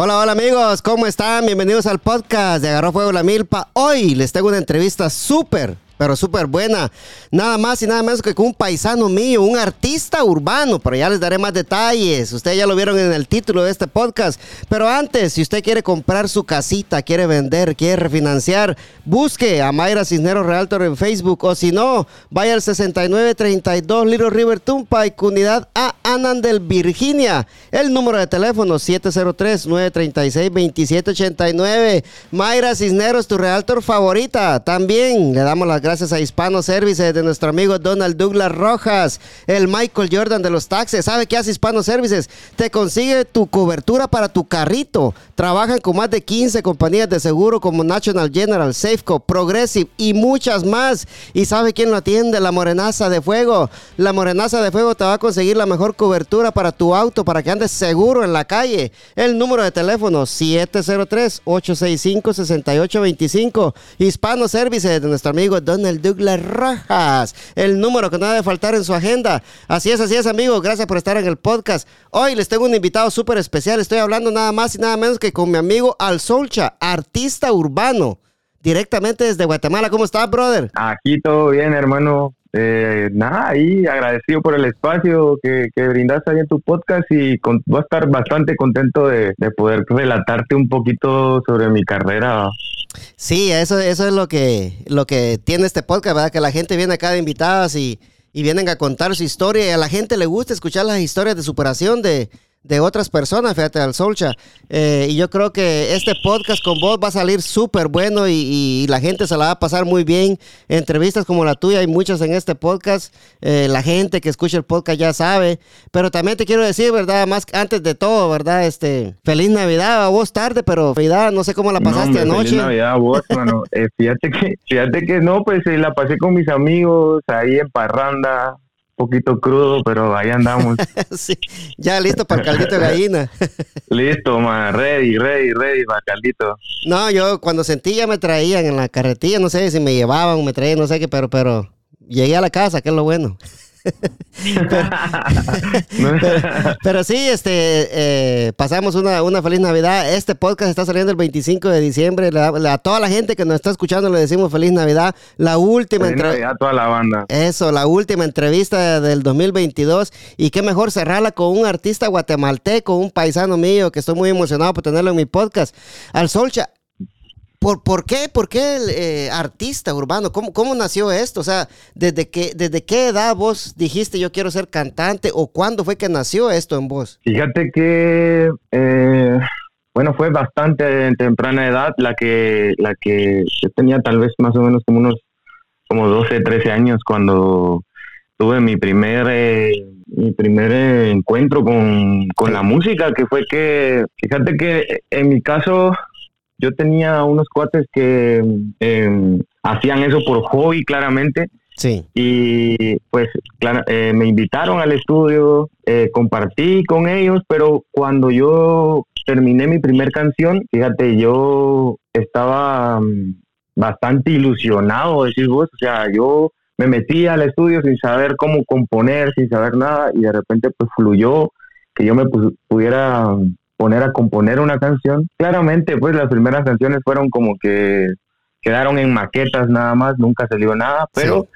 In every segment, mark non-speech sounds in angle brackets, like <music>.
Hola, hola amigos, ¿cómo están? Bienvenidos al podcast de Agarró Fuego la Milpa. Hoy les tengo una entrevista súper pero súper buena. Nada más y nada menos que con un paisano mío, un artista urbano, pero ya les daré más detalles. Ustedes ya lo vieron en el título de este podcast. Pero antes, si usted quiere comprar su casita, quiere vender, quiere refinanciar, busque a Mayra Cisneros Realtor en Facebook o si no, vaya al 6932 Little River Tumpa y Comunidad A Anandel, Virginia. El número de teléfono 703-936-2789. Mayra Cisneros, tu Realtor favorita. También le damos las gracias a Hispano Services de nuestro amigo Donald Douglas Rojas, el Michael Jordan de los taxes. ¿Sabe qué hace Hispano Services? Te consigue tu cobertura para tu carrito. Trabajan con más de 15 compañías de seguro como National General, Safeco, Progressive y muchas más. ¿Y sabe quién lo atiende? La Morenaza de Fuego. La Morenaza de Fuego te va a conseguir la mejor cobertura para tu auto para que andes seguro en la calle. El número de teléfono 703-865-6825. Hispano Services de nuestro amigo Donald el Douglas Rojas, el número que no debe faltar en su agenda. Así es, así es, amigos. Gracias por estar en el podcast. Hoy les tengo un invitado súper especial. Estoy hablando nada más y nada menos que con mi amigo Al Solcha, artista urbano, directamente desde Guatemala. ¿Cómo estás, brother? Aquí todo bien, hermano. Eh, nada, ahí agradecido por el espacio que, que brindaste ahí en tu podcast y con, voy a estar bastante contento de, de poder relatarte un poquito sobre mi carrera. Sí, eso, eso es lo que, lo que tiene este podcast, ¿verdad? Que la gente viene acá de invitadas y, y vienen a contar su historia y a la gente le gusta escuchar las historias de superación de, de otras personas, fíjate, al Solcha. Eh, y yo creo que este podcast con vos va a salir súper bueno y, la gente se la va a pasar muy bien. Entrevistas como la tuya, hay muchas en este podcast. Eh, la gente que escucha el podcast ya sabe. Pero también te quiero decir, ¿verdad? Más antes de todo, ¿verdad? Este, feliz Navidad a vos tarde, pero Navidad, no sé cómo la pasaste anoche. Feliz Navidad a vos, mano. <laughs> Eh, fíjate que, fíjate que no, pues la pasé con mis amigos ahí en Parranda poquito crudo, pero ahí andamos. <laughs> sí, ya listo para el caldito de gallina. <laughs> listo, man, ready, ready, ready para el caldito. No, yo cuando sentí ya me traían en la carretilla, no sé si me llevaban o me traían, no sé qué, pero, pero llegué a la casa, que es lo bueno. <laughs> pero, sí, este, eh, pasamos una, una, feliz Navidad. Este podcast está saliendo el 25 de diciembre. a toda la gente que nos está escuchando le decimos feliz Navidad. La última entrevista. toda la banda. Eso, la última entrevista del 2022. Y qué mejor cerrarla con un artista guatemalteco, un paisano mío, que estoy muy emocionado por tenerlo en mi podcast. Al Solcha, ¿Por, ¿Por qué? ¿Por qué el eh, artista urbano? ¿Cómo, ¿Cómo nació esto? O sea, ¿desde qué, ¿desde qué edad vos dijiste yo quiero ser cantante o cuándo fue que nació esto en vos? Fíjate que, eh, bueno, fue bastante en temprana edad la que, la que yo tenía tal vez más o menos como unos como 12, 13 años cuando tuve mi primer, eh, mi primer encuentro con, con la música, que fue que, fíjate que en mi caso yo tenía unos cuates que em, hacían eso por hobby, claramente. Sí. Y pues claro, eh, me invitaron al estudio, eh, compartí con ellos, pero cuando yo terminé mi primer canción, fíjate, yo estaba mm, bastante ilusionado, decís vos, o sea, yo me metí al estudio sin saber cómo componer, sin saber nada, y de repente pues fluyó que yo me pudiera poner a componer una canción. Claramente, pues las primeras canciones fueron como que quedaron en maquetas nada más, nunca salió nada, pero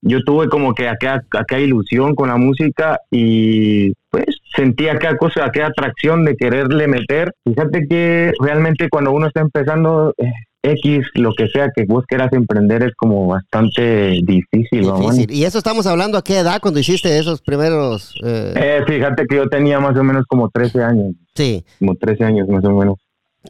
yo tuve como que aquella, aquella ilusión con la música y pues sentí aquella cosa, aquella atracción de quererle meter. Fíjate que realmente cuando uno está empezando, eh, X, lo que sea que vos quieras emprender es como bastante difícil. ¿Y eso estamos hablando a qué edad cuando hiciste esos primeros? Eh? Eh, fíjate que yo tenía más o menos como 13 años. Sí. Como 13 años más o menos.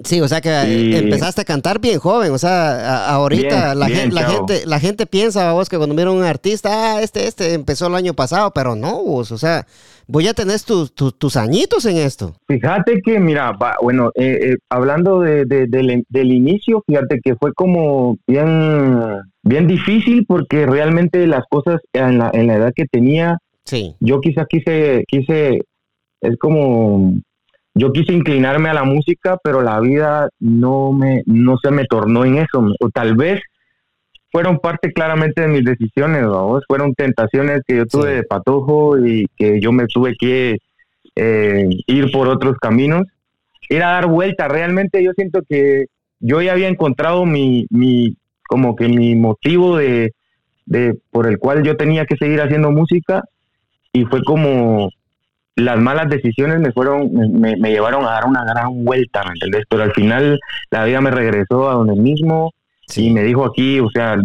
Sí, o sea que empezaste a cantar bien joven, o sea, ahorita la, gente, la, gente, la gente piensa, vos, que cuando mira un artista, ah, este, este empezó el año pasado, pero no, vos, o sea, voy a tener tus, tus, añitos en esto. Fíjate que, mira, bueno, eh, eh, hablando de, del, inicio, fíjate que fue como bien, bien difícil porque realmente las cosas en la, en la edad que tenía, sí. yo quizá quise, quise, es como yo quise inclinarme a la música, pero la vida no me no se me tornó en eso, o tal vez fueron parte claramente de mis decisiones, fueron tentaciones que yo tuve de patojo y que yo me tuve que eh, ir por otros caminos. ir a dar vuelta. Realmente yo siento que yo ya había encontrado mi, mi como que mi motivo de, de por el cual yo tenía que seguir haciendo música y fue como las malas decisiones me fueron me, me llevaron a dar una gran vuelta, ¿me entendés? Pero al final la vida me regresó a donde mismo y me dijo aquí, o sea,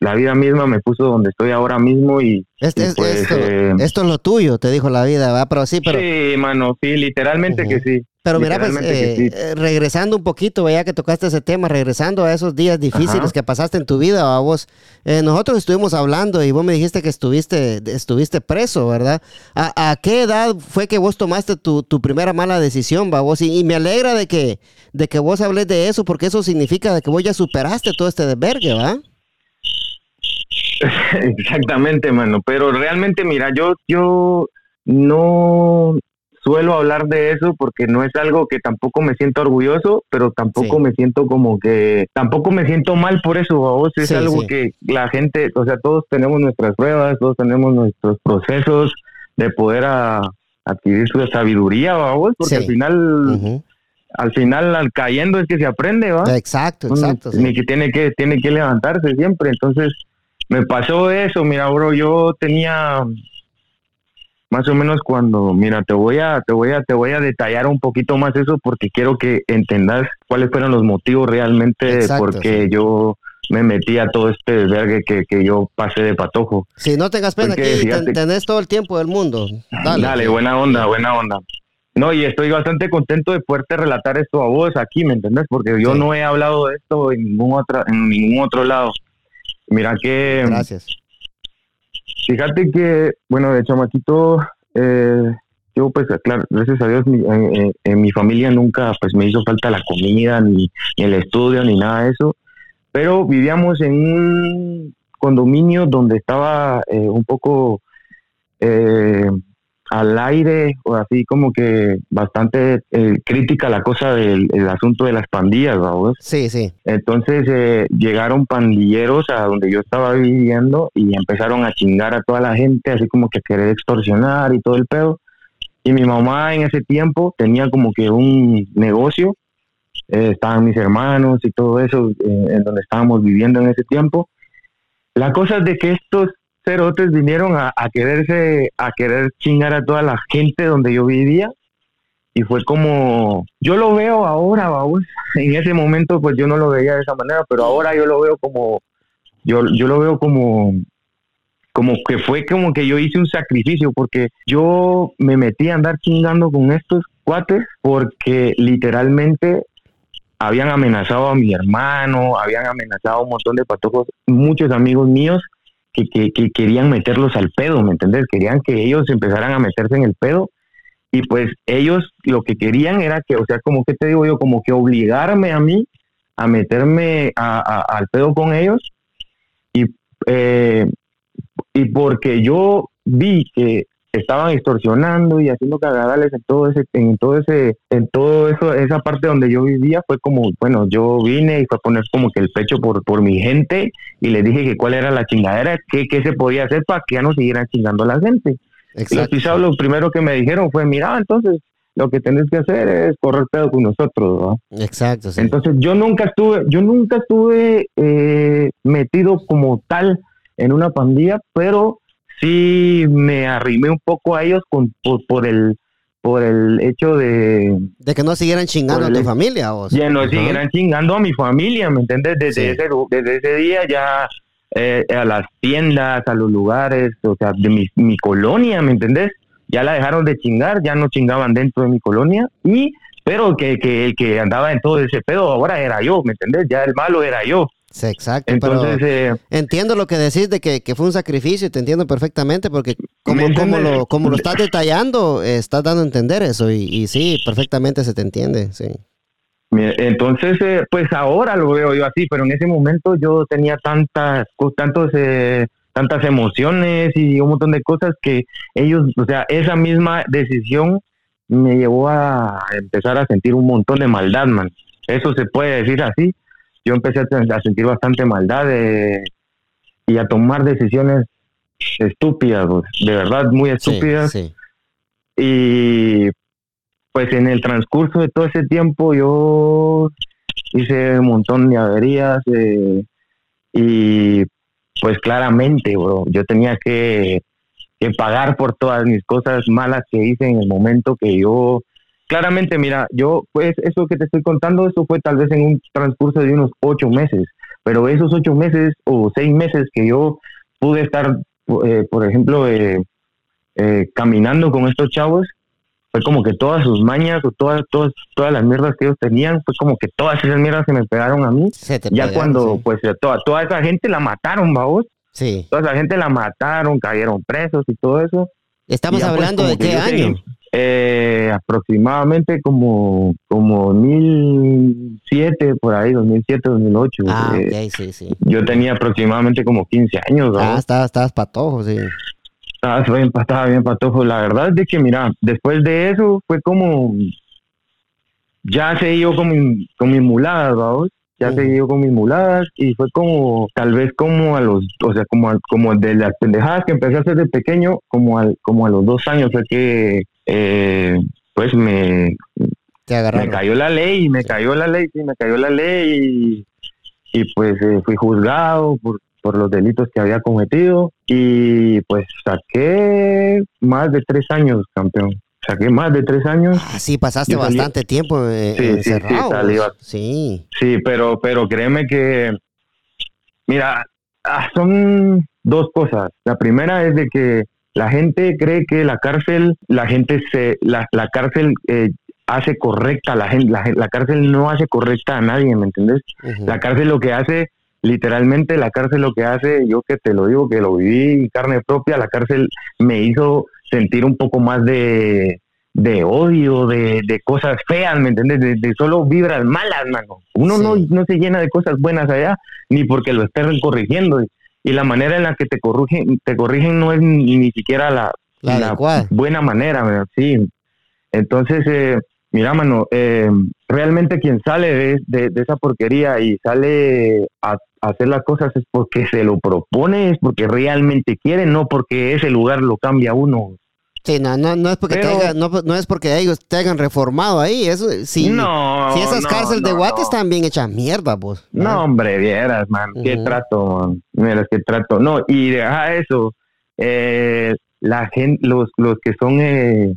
la, vida misma me puso donde estoy ahora mismo y... Este, pues, eh, esto, es lo tuyo, te dijo la vida, ¿va? Pero sí, pero... Sí, mano, sí, literalmente que sí. Pero mira, pues, eh, eh, regresando un poquito, ya que tocaste ese tema, regresando a esos días difíciles que pasaste en tu vida, vos, eh, nosotros estuvimos hablando y vos me dijiste que estuviste, estuviste preso, ¿verdad? ¿A, qué edad fue que vos tomaste tu, primera mala decisión, vos? Y, y, me alegra de que, de que vos hables de eso, porque eso significa de que vos ya superaste todo este desvergue, ¿va? <laughs> Exactamente, mano. Pero realmente, mira, yo, yo no, suelo hablar de eso porque no es algo que tampoco me siento orgulloso, pero tampoco me siento como que, tampoco me siento mal por eso, vos es algo que la gente, o sea, todos tenemos nuestras pruebas, todos tenemos nuestros procesos de poder adquirir su sabiduría, vos, porque al final... Al final, al cayendo es que se aprende, ¿va? Exacto, exacto. Ni que tiene que tiene que levantarse siempre. Entonces, me pasó eso, mira, bro, yo tenía más o menos cuando, mira, te voy a, te voy a, te voy a detallar un poquito más eso porque quiero que entendas cuáles fueron los motivos realmente porque yo me metí a todo este desvergue que, que yo pasé de patojo. Si no tengas pena, aquí tenés todo el tiempo del mundo. Dale, buena onda, buena onda. No, y estoy bastante contento de poderte relatar esto a vos aquí, ¿me entendés? Porque yo no he hablado de esto en ningún, otra, en ningún otro lado. Mira que... Gracias. Fíjate que, bueno, de chamaquito, eh, yo pues claro, gracias a Dios en, mi familia nunca pues me hizo falta la comida, ni, el estudio, ni nada de eso, pero vivíamos en un condominio donde estaba eh, un poco eh, al aire o así como que bastante eh, crítica la cosa del asunto de las pandillas, ¿verdad? Sí, sí. Entonces eh, llegaron pandilleros a donde yo estaba viviendo y empezaron a chingar a toda la gente, así como que querer extorsionar y todo el pedo. Y mi mamá en ese tiempo tenía como que un negocio, eh, estaban mis hermanos y todo eso en donde estábamos viviendo en ese tiempo. La cosa es de que estos cerotes vinieron a, quererse, a querer chingar a toda la gente donde yo vivía. Y fue como, yo lo veo ahora, vamos, en ese momento pues yo no lo veía de esa manera, pero ahora yo lo veo como, yo, yo lo veo como, como que fue como que yo hice un sacrificio porque yo me metí a andar chingando con estos cuates porque literalmente habían amenazado a mi hermano, habían amenazado a un montón de patojos, muchos amigos míos que, querían meterlos al pedo, ¿me entendés? Querían que ellos empezaran a meterse en el pedo y pues ellos lo que querían era que, o sea, como que te digo yo, como que obligarme a mí a meterme al pedo con ellos y, eh, y porque yo vi que estaban extorsionando y haciendo cagadales en todo ese, en todo ese, en todo eso, esa parte donde yo vivía, fue como, bueno, yo vine y fue a poner como que el pecho por, por mi gente y les dije que cuál era la chingadera, qué, qué se podía hacer para que ya no siguieran chingando a la gente. Exacto. Los pisados lo primero que me dijeron fue, mira, entonces lo que tenés que hacer es correr pedo con nosotros, ¿no? Exacto. Entonces yo nunca estuve, yo nunca estuve eh, metido como tal en una pandilla, pero sí me arrimé un poco a ellos con, por, el por el hecho de... De que no siguieran chingando a tu familia. O Ya no siguieran chingando a mi familia, ¿me entiendes? Desde, ese, desde ese día ya eh, a las tiendas, a los lugares, o sea, de mi, mi colonia, ¿me entendés? Ya la dejaron de chingar, ya no chingaban dentro de mi colonia y pero que, que, que andaba en todo ese pedo ahora era yo, ¿me entendés? Ya el malo era yo. Sí, exacto. Entonces, eh, entiendo lo que decís de que, fue un sacrificio y te entiendo perfectamente porque como, como, lo, como lo estás detallando, estás dando a entender eso y, sí, perfectamente se te entiende, sí. Entonces, eh, pues ahora lo veo yo así, pero en ese momento yo tenía tantas, tantos, eh, tantas emociones y un montón de cosas que ellos, o sea, esa misma decisión me llevó a empezar a sentir un montón de maldad, man. Eso se puede decir así yo empecé a, sentir bastante maldad y a tomar decisiones estúpidas, de verdad muy estúpidas. Y pues en el transcurso de todo ese tiempo yo hice un montón de averías eh, y pues claramente, bro, yo tenía que, que pagar por todas mis cosas malas que hice en el momento que yo claramente, mira, yo, pues eso que te estoy contando, eso fue tal vez en un transcurso de unos ocho meses, pero esos ocho meses o seis meses que yo pude estar, eh, por ejemplo, eh, eh, caminando con estos chavos, fue como que todas sus mañas o todas, todas, todas las mierdas que ellos tenían, fue como que todas esas mierdas se me pegaron a mí. ya cuando, pues, toda, toda esa gente la mataron, vamos. Sí. Toda esa gente la mataron, cayeron presos y todo eso. Estamos pues, hablando de qué año. Eh, aproximadamente como como 2007 por ahí 2007 2008 ah, eh, sí, sí. yo tenía aproximadamente como 15 años ¿no? ah estabas, estabas patojo sí. Estaba bien, estaba bien patojo. La verdad es de que mira después de eso fue como ya se yo con, mi, con mis muladas vamos ya seguí yo con mis muladas y fue como, tal vez como a los, o sea, como, como de las pendejadas que empecé a hacer de pequeño, como, al, como a los dos años fue que, eh, pues me, me cayó la ley, me cayó la ley, sí, me cayó la ley y, y pues eh, fui juzgado por, por los delitos que había cometido y pues saqué más de tres años, campeón saqué más de tres años. Ah, sí, pasaste bastante tiempo eh, encerrado. Sí, sí, pero, pero créeme que, mira, ah, son dos cosas. La primera es de que la gente cree que la cárcel, la gente se, la, la cárcel eh, hace correcta a la gente, la, cárcel no hace correcta a nadie, ¿me entiendes? La cárcel lo que hace, literalmente la cárcel lo que hace, yo que te lo digo, que lo viví carne propia, la cárcel me hizo sentir un poco más de, de odio, de, de, cosas feas, ¿me entiendes? De, solo vibras malas, mano. Uno no, no se llena de cosas buenas allá, ni porque lo estén corrigiendo. Y la manera en la que te corrigen, te corrigen no es ni, siquiera la, la, buena manera, sí. Entonces, eh, mira, mano, eh, realmente quien sale de, de, esa porquería y sale a, hacer las cosas es porque se lo propone, es porque realmente quiere, no porque ese lugar lo cambia uno. Sí, no, no, no es porque no, es porque ellos te hayan reformado ahí. Eso, si, no, si esas cárceles de Guate están bien hechas mierda, vos. No, hombre, vieras, man. Qué trato, man. Mira, qué trato. No, y deja eso. Eh, la gente, los, los que son, eh,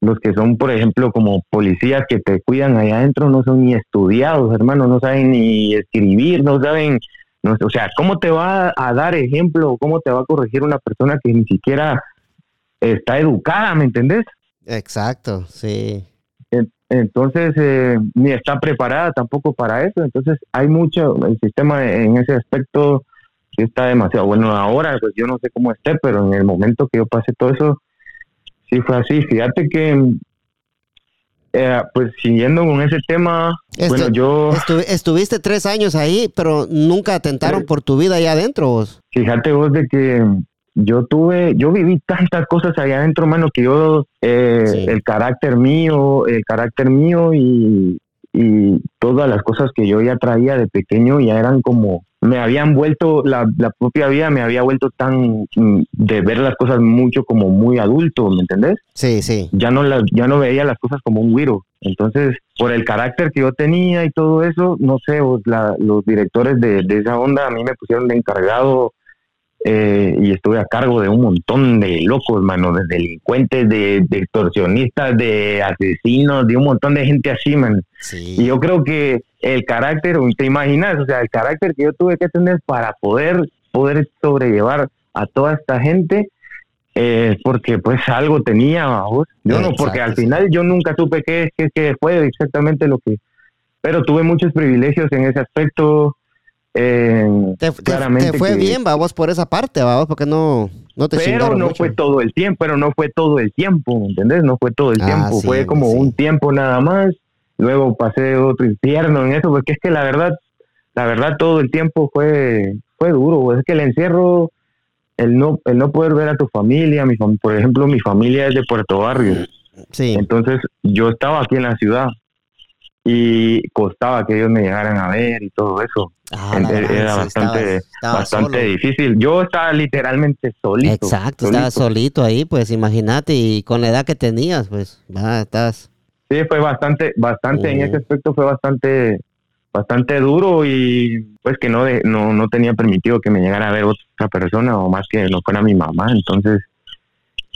los que son, por ejemplo, como policías que te cuidan allá adentro, no son ni estudiados, hermano. No saben ni escribir, no saben. No, o sea, ¿cómo te va a dar ejemplo? ¿Cómo te va a corregir una persona que ni siquiera está educada, ¿me entendés? Exacto, sí. Entonces, eh, ni está preparada tampoco para eso. Entonces, hay mucho, el sistema en ese aspecto está demasiado bueno ahora, pues yo no sé cómo esté, pero en el momento que yo pasé todo eso, sí fue así. Fíjate que, eh, pues siguiendo con ese tema, bueno, yo... estuviste tres años ahí, pero nunca atentaron por tu vida allá adentro vos. Fíjate vos de que yo tuve, yo viví tantas cosas allá adentro, hermano, que yo, eh, el carácter mío, el carácter mío y, y, todas las cosas que yo ya traía de pequeño ya eran como, me habían vuelto, la, la propia vida me había vuelto tan, mm, de ver las cosas mucho como muy adulto, ¿me entendés? Sí, sí. Ya no, las, ya no veía las cosas como un güiro. Entonces, por el carácter que yo tenía y todo eso, no sé, los directores de, de esa onda a mí me pusieron de encargado eh, y estuve a cargo de un montón de locos, mano, de delincuentes, de, extorsionistas, de asesinos, de un montón de gente así, man. Y yo creo que el carácter, te imaginas, o sea, el carácter que yo tuve que tener para poder, poder sobrellevar a toda esta gente, eh, porque pues algo tenía, vos. Yo no, porque al final yo nunca supe qué, qué, qué fue exactamente lo que... Pero tuve muchos privilegios en ese aspecto, eh, te, fue bien, vamos, por esa parte, vamos, porque no, no te Pero no fue todo el tiempo, pero no fue todo el tiempo, ¿entendés? No fue todo el ah, tiempo, fue como un tiempo nada más. Luego pasé otro infierno en eso, porque es que la verdad, la verdad todo el tiempo fue, fue duro. Es que el encierro, el no, el no poder ver a tu familia, mi por ejemplo, mi familia es de Puerto Barrio. Sí. Entonces yo estaba aquí en la ciudad y costaba que ellos me llegaran a ver y todo eso. Ah, era bastante, bastante difícil. Yo estaba literalmente solito. Exacto, estaba solito ahí, pues imagínate, y con la edad que tenías, pues, estás... Sí, fue bastante, bastante, en ese aspecto fue bastante, bastante duro y pues que no, de, no, no tenía permitido que me llegara a ver otra persona o más que no fuera mi mamá, entonces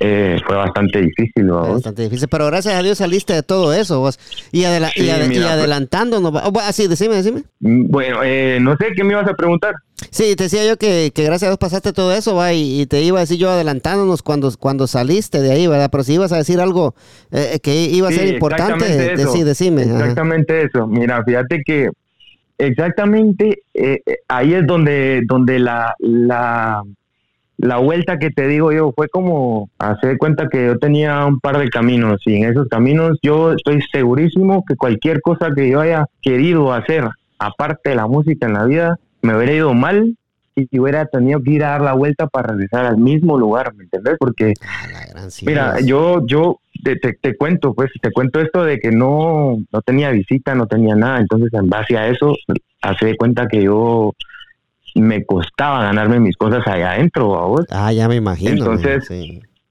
eh, fue bastante difícil. Bastante difícil, pero gracias a Dios saliste de todo eso vos. Y, adela y, pues adelantándonos, así, decime, decime. Mm, bueno, eh, no sé, ¿qué me ibas a preguntar? Sí, te decía yo que, que gracias a Dios pasaste todo eso, va, y, te iba a decir yo adelantándonos cuando, cuando saliste de ahí, ¿verdad? Pero si ibas a decir algo eh, que iba a ser importante, decime. Exactamente eso. Mira, fíjate que exactamente ahí es donde, donde la, la la vuelta que te digo yo fue como hacer cuenta que yo tenía un par de caminos y en esos caminos yo estoy segurísimo que cualquier cosa que yo haya querido hacer aparte de la música en la vida me hubiera ido mal y hubiera tenido que ir a dar la vuelta para regresar al mismo lugar, ¿me entiendes? Porque, ah, mira, yo, yo te, te, cuento, pues, te cuento esto de que no, no tenía visita, no tenía nada, entonces en base a eso, hace de cuenta que yo me costaba ganarme mis cosas allá adentro, vos. Ah, ya me imagino. Entonces,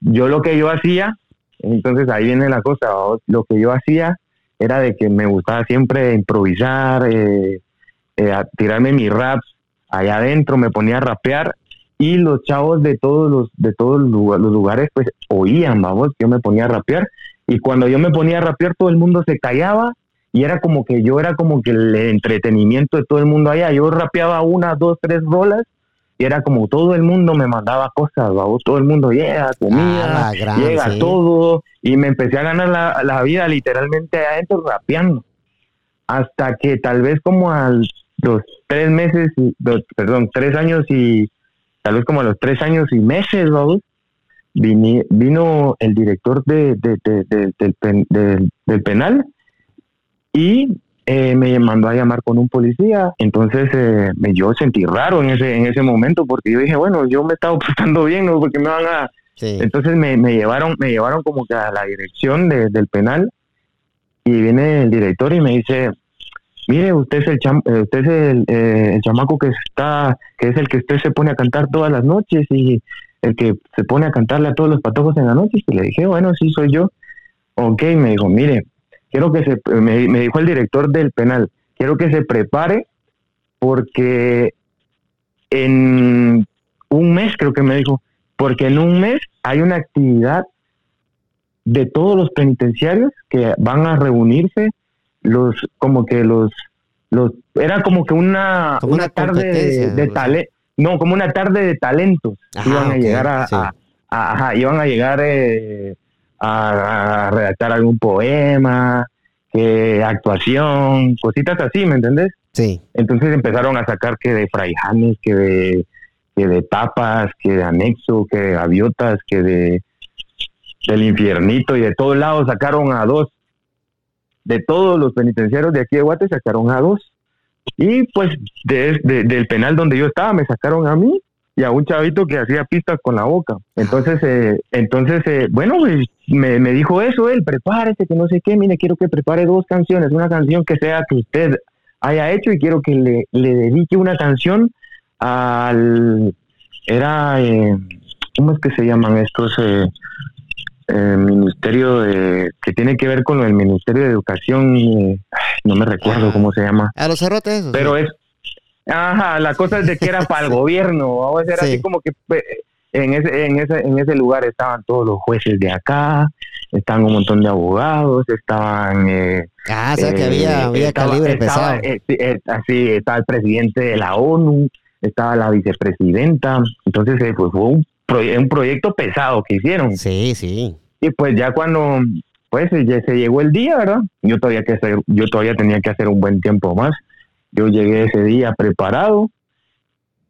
yo lo que yo hacía, entonces ahí viene la cosa, lo que yo hacía era de que me gustaba siempre improvisar, eh, eh, tirarme mis raps allá adentro, me ponía a rapear y los chavos de todos los de todos los lugares pues oían, vamos, yo me ponía a rapear y cuando yo me ponía a rapear todo el mundo se callaba y era como que yo era como que el entretenimiento de todo el mundo allá. Yo rapeaba una, dos, tres rolas y era como todo el mundo me mandaba cosas, todo el mundo llega, comida, ah, llega todo y me empecé a ganar la, la, vida literalmente adentro rapeando. Hasta que tal vez como a los tres meses, perdón, tres años y tal vez como a los tres años y meses, vamos, vino el director de, del, del penal y eh, me mandó a llamar con un policía. Entonces eh, me, yo sentí raro en ese, en ese momento porque yo dije, bueno, yo me estaba <laughs> portando bien, ¿no? Porque me van a... Entonces me, me, llevaron me llevaron como que a la dirección del penal y viene el director y me dice, mire, usted es el, eh, usted es el, el, chamaco que está, que es el que usted se pone a cantar todas las noches y el que se pone a cantarle a todos los patojos en la noche. Y le dije, bueno, sí, soy yo. Ok, me dijo, mire, quiero que se, me, dijo el director del penal, quiero que se prepare porque en un mes, creo que me dijo, porque en un mes hay una actividad de todos los penitenciarios que van a reunirse, los, como que los, los, era como que una, una, tarde de, talento, no, como una tarde de talentos, iban a llegar a, a, iban a llegar eh, a, redactar algún poema, que actuación, cositas así, ¿me entendés? Sí. Entonces empezaron a sacar que de fraijanes, que de, que de tapas, que de anexo, que de gaviotas, que de del infiernito y de todos lados sacaron a dos. De todos los penitenciarios de aquí de Guate sacaron a dos. Y pues del penal donde yo estaba me sacaron a mí y a un chavito que hacía pistas con la boca. Entonces, eh, entonces eh, bueno, pues, me, me, dijo eso él, prepárese, que no sé qué, mire, quiero que prepare dos canciones, una canción que sea que usted haya hecho y quiero que le, le dedique una canción al... Era... Eh, ¿Cómo es que se llaman estos? Eh, ministerio de, que tiene que ver con el Ministerio de Educación, no me recuerdo cómo se llama. A los cerrotes. Pero es, Ajá, la cosa es de que era para el <laughs> gobierno, vamos a ser así como que en ese, en, ese, en ese lugar estaban todos los jueces de acá, estaban un montón de abogados, estaban... Eh, ah, o sea que había, había calibre pesado. Eh, eh, así, estaba el presidente de la ONU, estaba la vicepresidenta, entonces pues, fue un, un proyecto pesado que hicieron. Sí, sí. Y pues ya cuando pues ya se llegó el día, ¿verdad? Yo todavía que hacer, yo todavía tenía que hacer un buen tiempo más yo llegué ese día preparado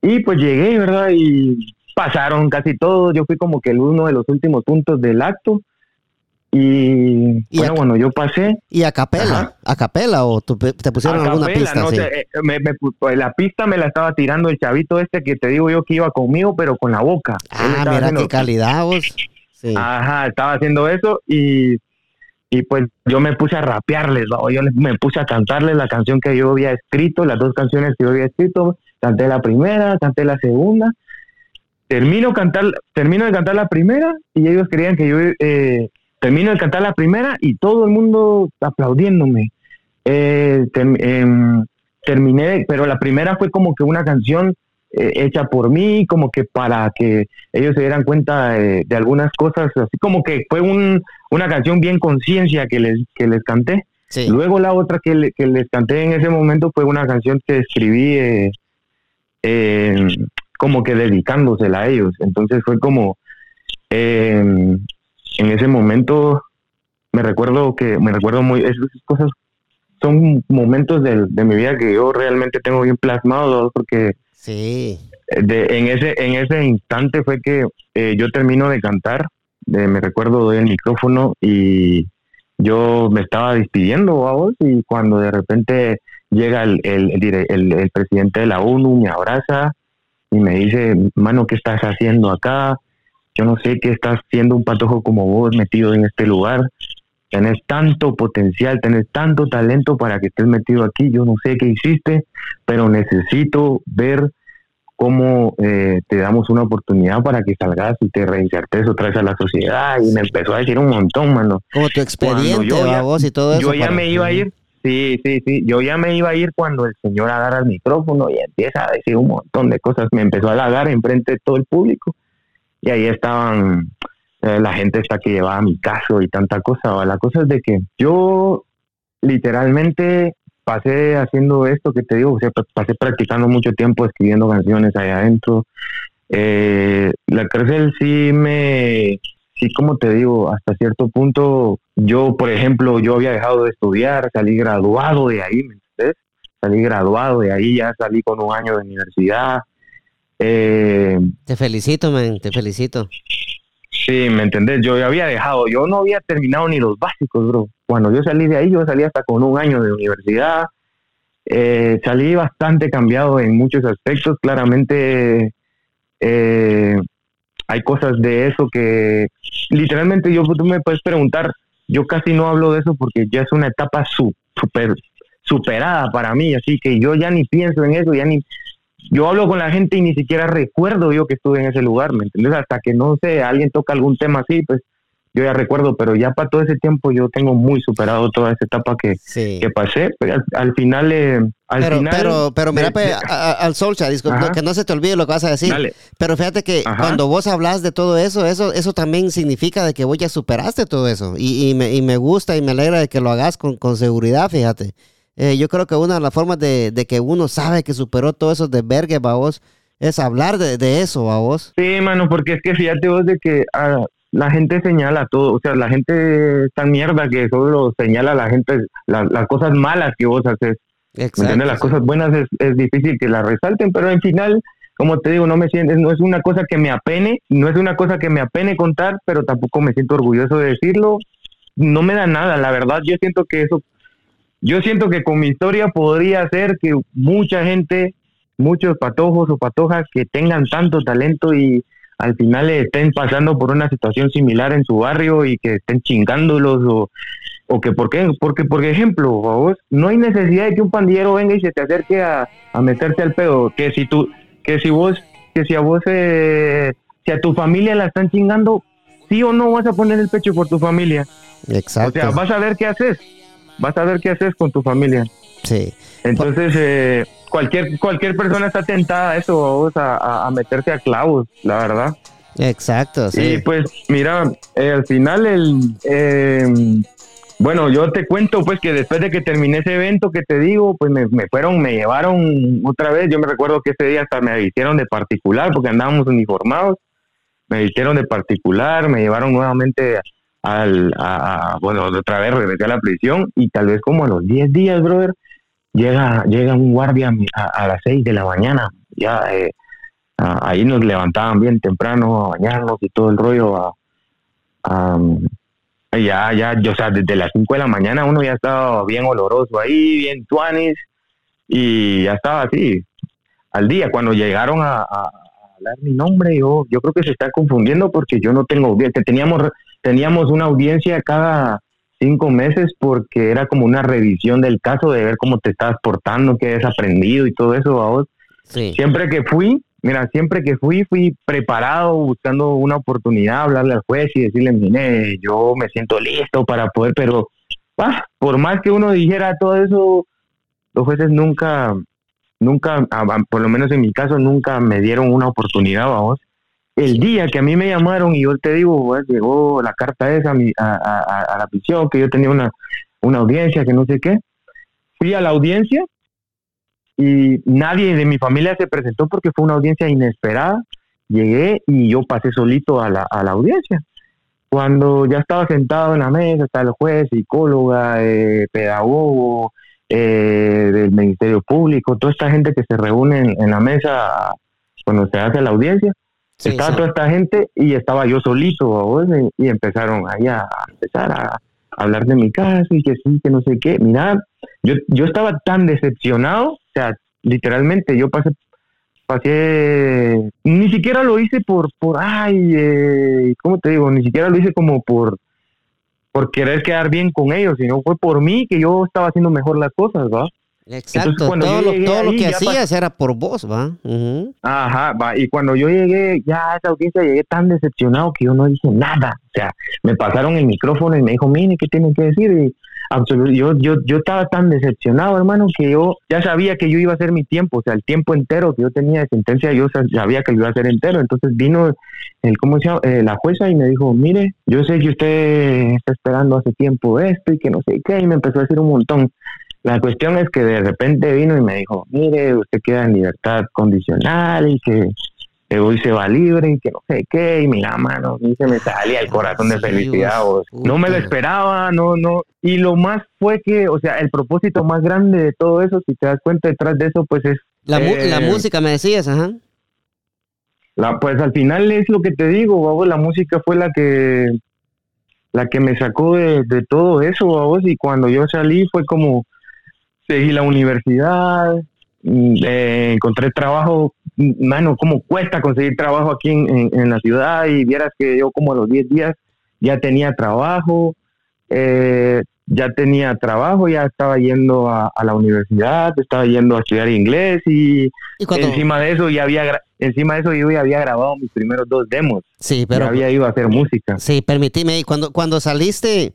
y pues llegué, ¿verdad? Y pasaron casi todos. Yo fui como que el uno de los últimos puntos del acto. Y, bueno, bueno, yo pasé. ¿Y a capela? ¿A capela o te pusieron alguna pista? No, eh, pues, la pista me la estaba tirando el chavito este que te digo yo que iba conmigo, pero con la boca. Ah, mira qué calidad vos. Ajá, estaba haciendo eso y y pues yo me puse a rapearles, yo me puse a cantarles la canción que yo había escrito, las dos canciones que yo había escrito, canté la primera, canté la segunda, termino, cantar, termino de cantar la primera y ellos querían que yo eh, termino de cantar la primera y todo el mundo aplaudiéndome. Eh, em, terminé, pero la primera fue como que una canción eh, hecha por mí, como que para que ellos se dieran cuenta de, algunas cosas, así como que fue un, una canción bien conciencia que les, que les canté. Luego la otra que, les canté en ese momento fue una canción que escribí eh, como que dedicándosela a ellos. Entonces fue como, en ese momento me recuerdo que, me recuerdo muy, esas cosas son momentos de, de mi vida que yo realmente tengo bien plasmados porque Sí. De, en, ese, en ese instante fue que eh, yo termino de cantar, me recuerdo, doy el micrófono y yo me estaba despidiendo a vos y cuando de repente llega el, el, el, el, presidente de la ONU, me abraza y me dice, mano, ¿qué estás haciendo acá? Yo no sé qué estás siendo un patojo como vos metido en este lugar. Tenés tanto potencial, tenés tanto talento para que estés metido aquí. Yo no sé qué hiciste, pero necesito ver cómo eh, te damos una oportunidad para que salgas y te reinsertes otra vez a la sociedad. Y me empezó a decir un montón, mano. Como tu expediente, yo ya, vos y todo eso. Yo ya me iba a ir, sí, sí, sí. Yo ya me iba a ir cuando el señor agarra el micrófono y empieza a decir un montón de cosas. Me empezó a halagar enfrente de todo el público. Y ahí estaban eh, la gente está que llevaba mi caso y tanta cosa. La cosa es de que yo literalmente pasé haciendo esto que te digo, o sea, pasé practicando mucho tiempo escribiendo canciones allá adentro. Eh, la cárcel sí me, sí como te digo, hasta cierto punto, yo, por ejemplo, yo había dejado de estudiar, salí graduado de ahí, ¿me entiendes? Salí graduado de ahí, ya salí con un año de universidad. Eh, te felicito, man, te felicito. Sí, ¿me entendés? Yo había dejado, yo no había terminado ni los básicos, bro. Cuando yo salí de ahí, yo salí hasta con un año de universidad. Eh, salí bastante cambiado en muchos aspectos. Claramente eh, hay cosas de eso que literalmente yo tú me puedes preguntar, yo casi no hablo de eso porque ya es una etapa super superada para mí, así que yo ya ni pienso en eso, ya ni yo hablo con la gente y ni siquiera recuerdo yo que estuve en ese lugar, ¿me entiendes? Hasta que no sé, alguien toca algún tema así, pues yo ya recuerdo, pero ya para todo ese tiempo yo tengo muy superado toda esa etapa que, que pasé, pero al, final... Eh, al pero, final pero, pero mira, pues, al Solcha, que no se te olvide lo que vas a decir. Pero fíjate que cuando vos hablas de todo eso, eso, eso también significa de que vos ya superaste todo eso. Y, y, me, y me gusta y me alegra de que lo hagas con, con seguridad, fíjate. Eh, yo creo que una de las formas de, que uno sabe que superó todo eso de vergue, vos, es hablar de, eso, vos. Sí, mano, porque es que fíjate vos de que ah, la gente señala todo, o sea, la gente es tan mierda que solo señala a la gente las cosas malas que vos haces. Exacto, Las cosas buenas es, difícil que las resalten, pero en final, como te digo, no me siento, no es una cosa que me apene, no es una cosa que me apene contar, pero tampoco me siento orgulloso de decirlo. No me da nada, la verdad, yo siento que eso yo siento que con mi historia podría ser que mucha gente, muchos patojos o patojas que tengan tanto talento y al final estén pasando por una situación similar en su barrio y que estén chingándolos o, o que, ¿por qué? Porque, por ejemplo, vos, no hay necesidad de que un pandillero venga y se te acerque a, a meterte al pedo, que si tú, que si vos, que si a vos, eh, si a tu familia la están chingando, sí o no vas a poner el pecho por tu familia. Exacto. O sea, vas a ver qué haces vas a ver qué haces con tu familia. Sí. Entonces, eh, cualquier, cualquier persona está tentada a eso, a, a, meterse a clavos, la verdad. Exacto, sí. Y pues, mira, eh, al final, el. Eh, bueno, yo te cuento pues que después de que terminé ese evento que te digo, pues me, me, fueron, me llevaron otra vez, yo me recuerdo que ese día hasta me hicieron de particular porque andábamos uniformados, me hicieron de particular, me llevaron nuevamente al, a, bueno, otra vez regresé a la prisión y tal vez como a los 10 días, brother, llega, llega un guardia a, las 6 de la mañana, ya eh, ahí nos levantaban bien temprano a bañarnos y todo el rollo, a, ya, ya, yo, sea, desde las 5 de la mañana uno ya estaba bien oloroso ahí, bien tuanis, y ya estaba así, al día, cuando llegaron a, a hablar mi nombre, yo, yo creo que se está confundiendo porque yo no tengo, que teníamos teníamos una audiencia cada cinco meses porque era como una revisión del caso de ver cómo te estás portando, qué has aprendido y todo eso. Siempre que fui, mira, siempre que fui, fui preparado, buscando una oportunidad, hablarle al juez y decirle, mire, yo me siento listo para poder, pero ah, por más que uno dijera todo eso, los jueces nunca, nunca, por lo menos en mi caso, nunca me dieron una oportunidad, vamos. El día que a mí me llamaron y yo te digo, llegó la carta esa a, a, la prisión, que yo tenía una, una audiencia, que no sé qué, fui a la audiencia y nadie de mi familia se presentó porque fue una audiencia inesperada. Llegué y yo pasé solito a la, a la audiencia. Cuando ya estaba sentado en la mesa, está el juez, psicóloga, eh, pedagogo, eh, del Ministerio Público, toda esta gente que se reúne en, la mesa cuando se hace la audiencia. Estaba toda esta gente y estaba yo solito y, y empezaron ahí a, empezar a, hablar de mi caso y que sí, que no sé qué. Mira, yo, yo estaba tan decepcionado, o sea, literalmente yo pasé, pasé, ni siquiera lo hice por, por, ay, eh, ¿cómo te digo? Ni siquiera lo hice como por, por querer quedar bien con ellos, sino fue por mí que yo estaba haciendo mejor las cosas, ¿va? Exacto, todo, lo, que hacías era por vos, ¿va? Ajá, va. Y cuando yo llegué, ya a esa audiencia llegué tan decepcionado que yo no dije nada. O sea, me pasaron el micrófono y me dijo, mire, ¿qué tiene que decir? Y yo, yo, yo estaba tan decepcionado, hermano, que yo ya sabía que yo iba a hacer mi tiempo. O sea, el tiempo entero que yo tenía de sentencia, yo sabía que lo iba a hacer entero. Entonces vino el, ¿cómo se llama? Eh, la jueza y me dijo, mire, yo sé que usted está esperando hace tiempo esto y que no sé qué. Y me empezó a decir un montón. La cuestión es que de repente vino y me dijo, mire, usted queda en libertad condicional y que hoy se va libre y que no sé qué, y mira, mano, y se me salía el corazón de felicidad, no me lo esperaba, no, no, y lo más fue que, o sea, el propósito más grande de todo eso, si te das cuenta detrás de eso, pues es... La, la eh, música, me decías, ajá. La, pues al final es lo que te digo, vamos, la música fue la que la que me sacó de, de todo eso, vamos, y cuando yo salí fue como seguí la universidad, mm, eh, encontré trabajo, mano, cómo cuesta conseguir trabajo aquí en, la ciudad y vieras que yo como a los 10 días ya tenía trabajo, eh, ya tenía trabajo, ya estaba yendo a, la universidad, estaba yendo a estudiar inglés y, encima de eso ya había encima de eso yo ya había grabado mis primeros dos demos. Sí, pero había ido a hacer música. Sí, permitime, cuando cuando saliste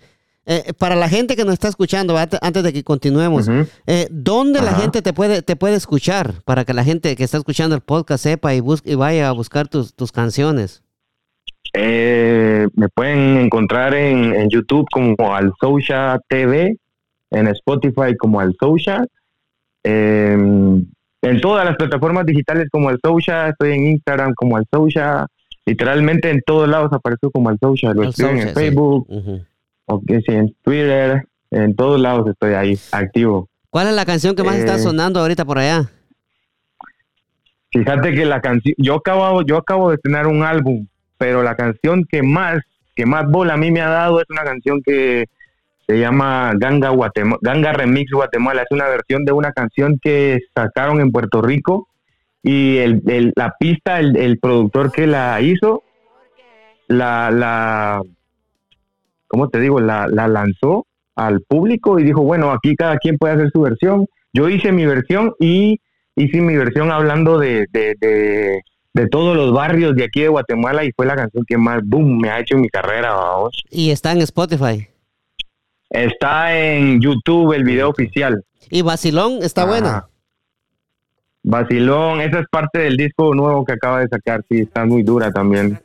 eh, para la gente que nos está escuchando, antes de que continuemos, eh, ¿dónde la gente te puede, te puede escuchar? Para que la gente que está escuchando el podcast sepa y, busque, y vaya a buscar tus, tus canciones. Eh, me pueden encontrar en, YouTube como Al TV, en Spotify como Al Social, em, en todas las plataformas digitales como Al Social, estoy en Instagram como Al Social, literalmente en todos lados aparezco como Al Social, lo estoy en Facebook. Ok, sí, en Twitter, en todos lados estoy ahí, activo. ¿Cuál es la canción que más está eh, sonando ahorita por allá? Fíjate que la canción, yo acabo, yo acabo de tener un álbum, pero la canción que más, que más bola a mí me ha dado es una canción que se llama Ganga Guatemala, Ganga Remix Guatemala. Es una versión de una canción que sacaron en Puerto Rico y el, la pista, el, el, productor que la hizo, la, la, ¿cómo te digo? La, lanzó al público y dijo, bueno, aquí cada quien puede hacer su versión. Yo hice mi versión y hice mi versión hablando de, de, todos los barrios de aquí de Guatemala y fue la canción que más, boom, me ha hecho en mi carrera. Vamos. ¿Y está en Spotify? Está en YouTube el video oficial. ¿Y Basilón está buena? Basilón, esa es parte del disco nuevo que acaba de sacar, sí, está muy dura también.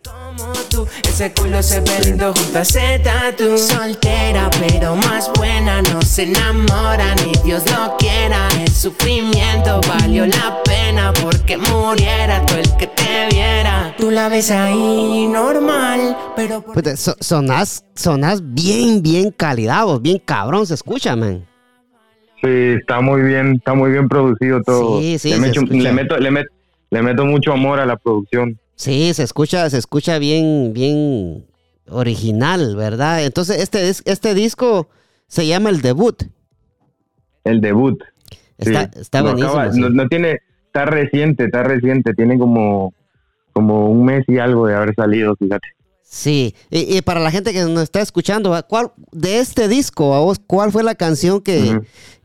Ese culo se ve lindo junto a ese tatu. Soltera pero más buena, no se enamora ni Dios lo quiera. El sufrimiento valió la pena porque muriera todo el que te viera. Tú la ves ahí normal, pero... Pues sonás, sonás bien, bien calidad, bien cabrón, se escucha, man. Sí, está muy bien, está muy bien producido todo. Sí, sí, le, meto, le, meto, le meto mucho amor a la producción. Sí, se escucha, se escucha bien, bien original, ¿verdad? Entonces, este, este disco se llama El Debut. El Debut. Está, está buenísimo. no, tiene, está reciente, está reciente, tiene como, como un mes y algo de haber salido, fíjate. Sí, y, para la gente que nos está escuchando, ¿cuál de este disco, a vos, cuál fue la canción que,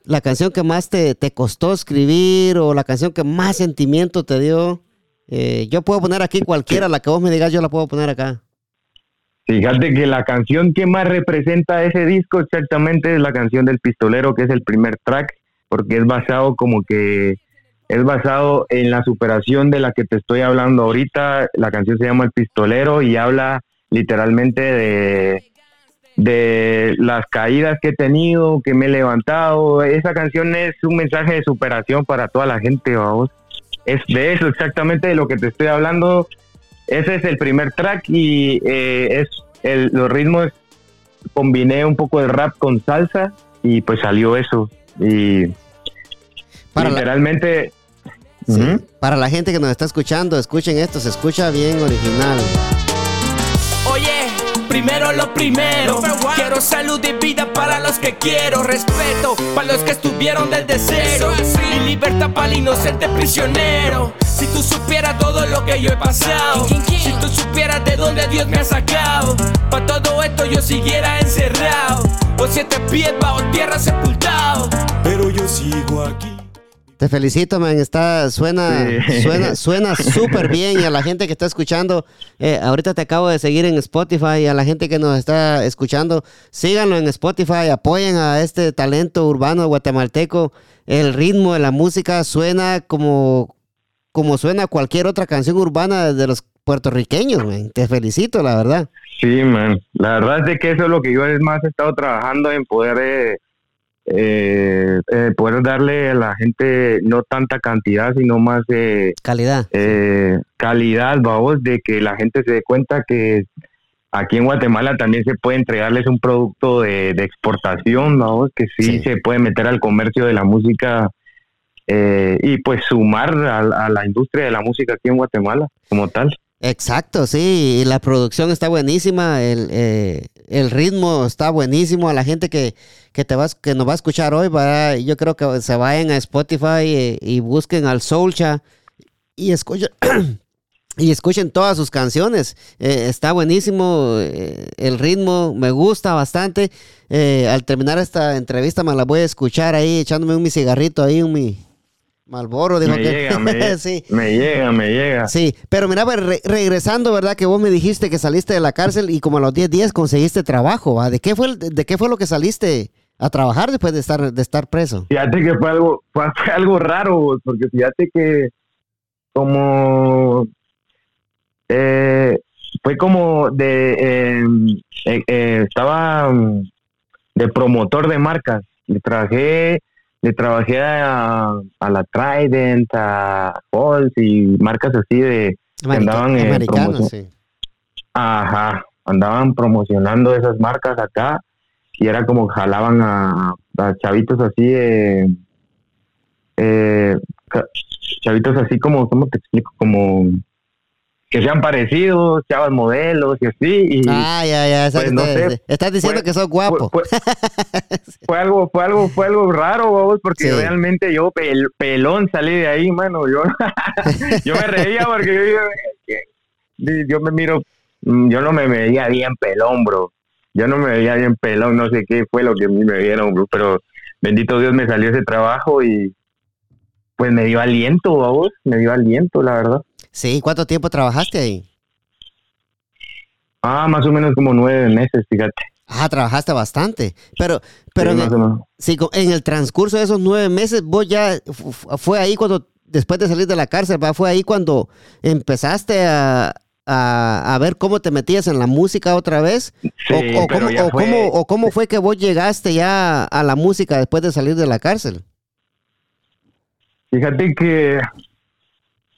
la canción que más te, te, costó escribir o la canción que más sentimiento te dio? Eh, yo puedo poner aquí cualquiera, la que vos me digas, yo la puedo poner acá. Fíjate que la canción que más representa ese disco exactamente es la canción del pistolero, que es el primer track, porque es basado como que es basado en la superación de la que te estoy hablando ahorita. La canción se llama El pistolero y habla literalmente de, de las caídas que he tenido, que me he levantado. Esa canción es un mensaje de superación para toda la gente, vamos. Es de eso exactamente de lo que te estoy hablando ese es el primer track y eh, es el, los ritmos, combiné un poco de rap con salsa y pues salió eso. Y para literalmente... Para la gente que nos está escuchando, escuchen esto, se escucha bien original. Oye, primero lo primero. Quiero salud y vida para los que quiero. Respeto para los que estuvieron desde cero. Y libertad para el inocente prisionero. Si tú supieras todo lo que yo he pasado. Si tú supieras de dónde Dios me ha sacado. Para todo esto yo siguiera encerrado. O siete pies bajo tierra sepultado. Pero yo sigo aquí. Te felicito, man. Está, suena, suena, suena <laughs> súper bien. Y a la gente que está escuchando, eh, ahorita te acabo de seguir en Spotify. Y a la gente que nos está escuchando, síganlo en Spotify. Apoyen a este talento urbano guatemalteco. El ritmo de la música suena como, como suena cualquier otra canción urbana de los puertorriqueños, man. Te felicito, la verdad. Sí, man. La verdad es de que eso es lo que yo es más he estado trabajando en poder eh, eh, eh, poder darle a la gente no tanta cantidad, sino más de calidad. Eh, calidad, vamos, de que la gente se dé cuenta que aquí en Guatemala también se puede entregarles un producto de, exportación, vamos, que sí, se puede meter al comercio de la música eh, y pues sumar a, la industria de la música aquí en Guatemala como tal. Exacto, sí, y la producción está buenísima, el, eh, el ritmo está buenísimo. A la gente que, que, te vas, que nos va a escuchar hoy, va, yo creo que se vayan a Spotify eh, y, busquen al Soulcha y escuchen, <clears throat> y escuchen todas sus canciones. Eh, está buenísimo el ritmo, me gusta bastante. al terminar esta entrevista me la voy a escuchar ahí, echándome un cigarrito ahí, un mi Malboro dijo me que llega, me, <laughs> sí. me llega, me llega. Sí, pero mira, pues, regresando, ¿verdad? Que vos me dijiste que saliste de la cárcel y como a los 10 días conseguiste trabajo, ¿De qué fue de qué fue lo que saliste a trabajar después de estar de estar preso? Fíjate que fue algo fue, algo raro, porque fíjate que como eh, fue como de em, eh, eh, estaba mm, de promotor de marcas y trabajé le trabajé a, la Trident, a Halls y marcas así de andaban sí. Ajá, andaban promocionando esas marcas acá y era como jalaban a, chavitos así de eh, chavitos así como, ¿cómo te explico? Como que sean parecidos, chavas modelos y así. Y, ah, ya, ya. Pues, no sé, estás diciendo que sos guapo. <laughs> Fue, algo, fue algo, fue algo raro, vos, porque realmente yo pelón salí de ahí, mano. Yo, <laughs> yo me reía porque yo, yo me miro, mm, yo no me veía bien pelón, bro. Yo no me veía bien pelón, no sé qué fue lo que me vieron, bro, pero bendito Dios me salió ese trabajo y pues me dio aliento, vos, me dio aliento, la verdad. Sí, ¿cuánto tiempo trabajaste ahí? Ah, más o menos como nueve meses, fíjate. Ah, trabajaste bastante. Pero, pero en, el, en el transcurso de esos nueve meses, vos ya fue ahí cuando, después de salir de la cárcel, fue ahí cuando empezaste a, ver cómo te metías en la música otra vez. o, cómo, o cómo fue que vos llegaste ya a la música después de salir de la cárcel. Fíjate que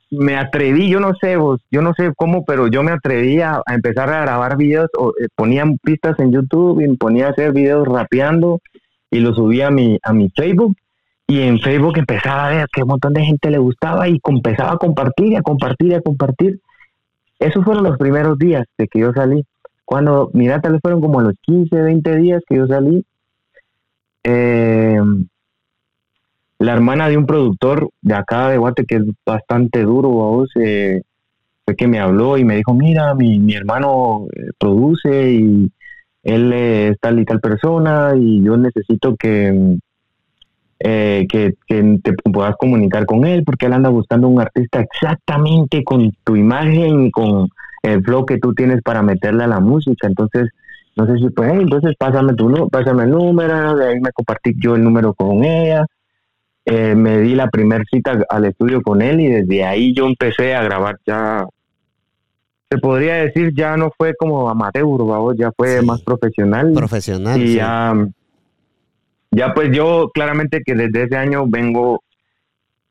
me atreví, yo no sé vos, yo no sé cómo, pero yo me atreví a, empezar a grabar videos, o, eh, ponía pistas en YouTube y ponía a hacer videos rapeando y lo subía a mi, a mi Facebook y en Facebook empezaba a ver que un montón de gente le gustaba y empezaba a compartir y a compartir y a compartir. Esos fueron los primeros días de que yo salí. Cuando, mira, tal vez fueron como los 15, 20 días que yo salí. Eh, la hermana de un productor de acá de Guate, que es bastante duro, vos, eh, fue que me habló y me dijo, mira, mi, mi hermano eh, produce y él es tal y tal persona y yo necesito que, eh, que, te puedas comunicar con él, porque él anda buscando un artista exactamente con tu imagen y con el flow que tú tienes para meterle a la música. Entonces, no sé si pues, entonces pásame tu pásame el número, de ahí me compartí yo el número con ella. Eh, me di la primera cita al estudio con él y desde ahí yo empecé a grabar ya se podría decir ya no fue como amateur, ya fue más profesional. Profesional. Y ya, ya pues yo claramente que desde ese año vengo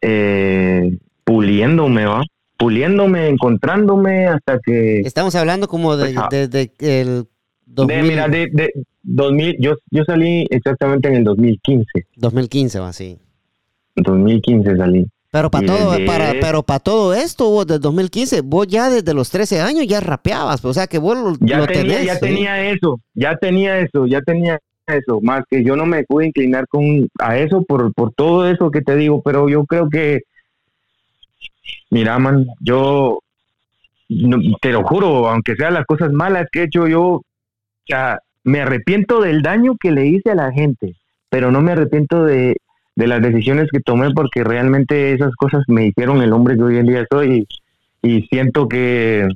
eh, puliéndome, ¿va? Puliéndome, encontrándome hasta que... Estamos hablando como de, pues, de, el 2000. De, mira, de, 2000, yo, yo salí exactamente en el 2015. 2015 va, sí. 2015 salí. Pero para todo, para, pero para todo esto, vos desde 2015, vos ya desde los 13 años ya rapeabas, o sea que vos lo, ya tenía, tenés, Ya tenía eso, ya tenía eso, ya tenía eso, más que yo no me pude inclinar con a eso por, por todo eso que te digo, pero yo creo que, mira, man, yo te lo juro, aunque sean las cosas malas que he hecho, yo sea, me arrepiento del daño que le hice a la gente, pero no me arrepiento de, de las decisiones que tomé porque realmente esas cosas me hicieron el hombre que hoy en día soy y, siento que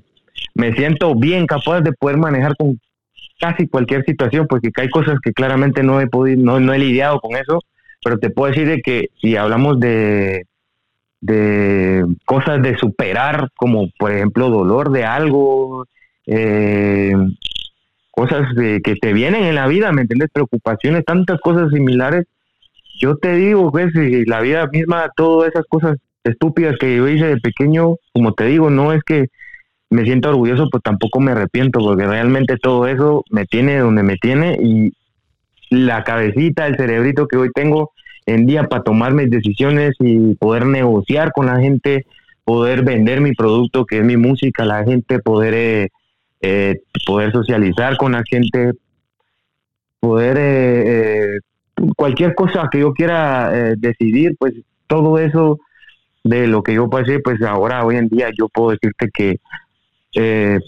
me siento bien capaz de poder manejar con casi cualquier situación porque hay cosas que claramente no he podido no, no he lidiado con eso pero te puedo decir de que si hablamos de de cosas de superar como por ejemplo dolor de algo eh, cosas de, que te vienen en la vida me entiendes preocupaciones tantas cosas similares yo te digo, pues, la vida misma, todas esas cosas estúpidas que yo hice de pequeño, como te digo, no es que me siento orgulloso, pues tampoco me arrepiento, porque realmente todo eso me tiene donde me tiene y la cabecita, el cerebrito que hoy tengo en día para tomar mis decisiones y poder negociar con la gente, poder vender mi producto, que es mi música, la gente, poder, eh, eh, poder socializar con la gente, poder eh, cualquier cosa que yo quiera eh, decidir, pues todo eso de lo que yo pasé, pues ahora, hoy en día, yo puedo decirte que eh,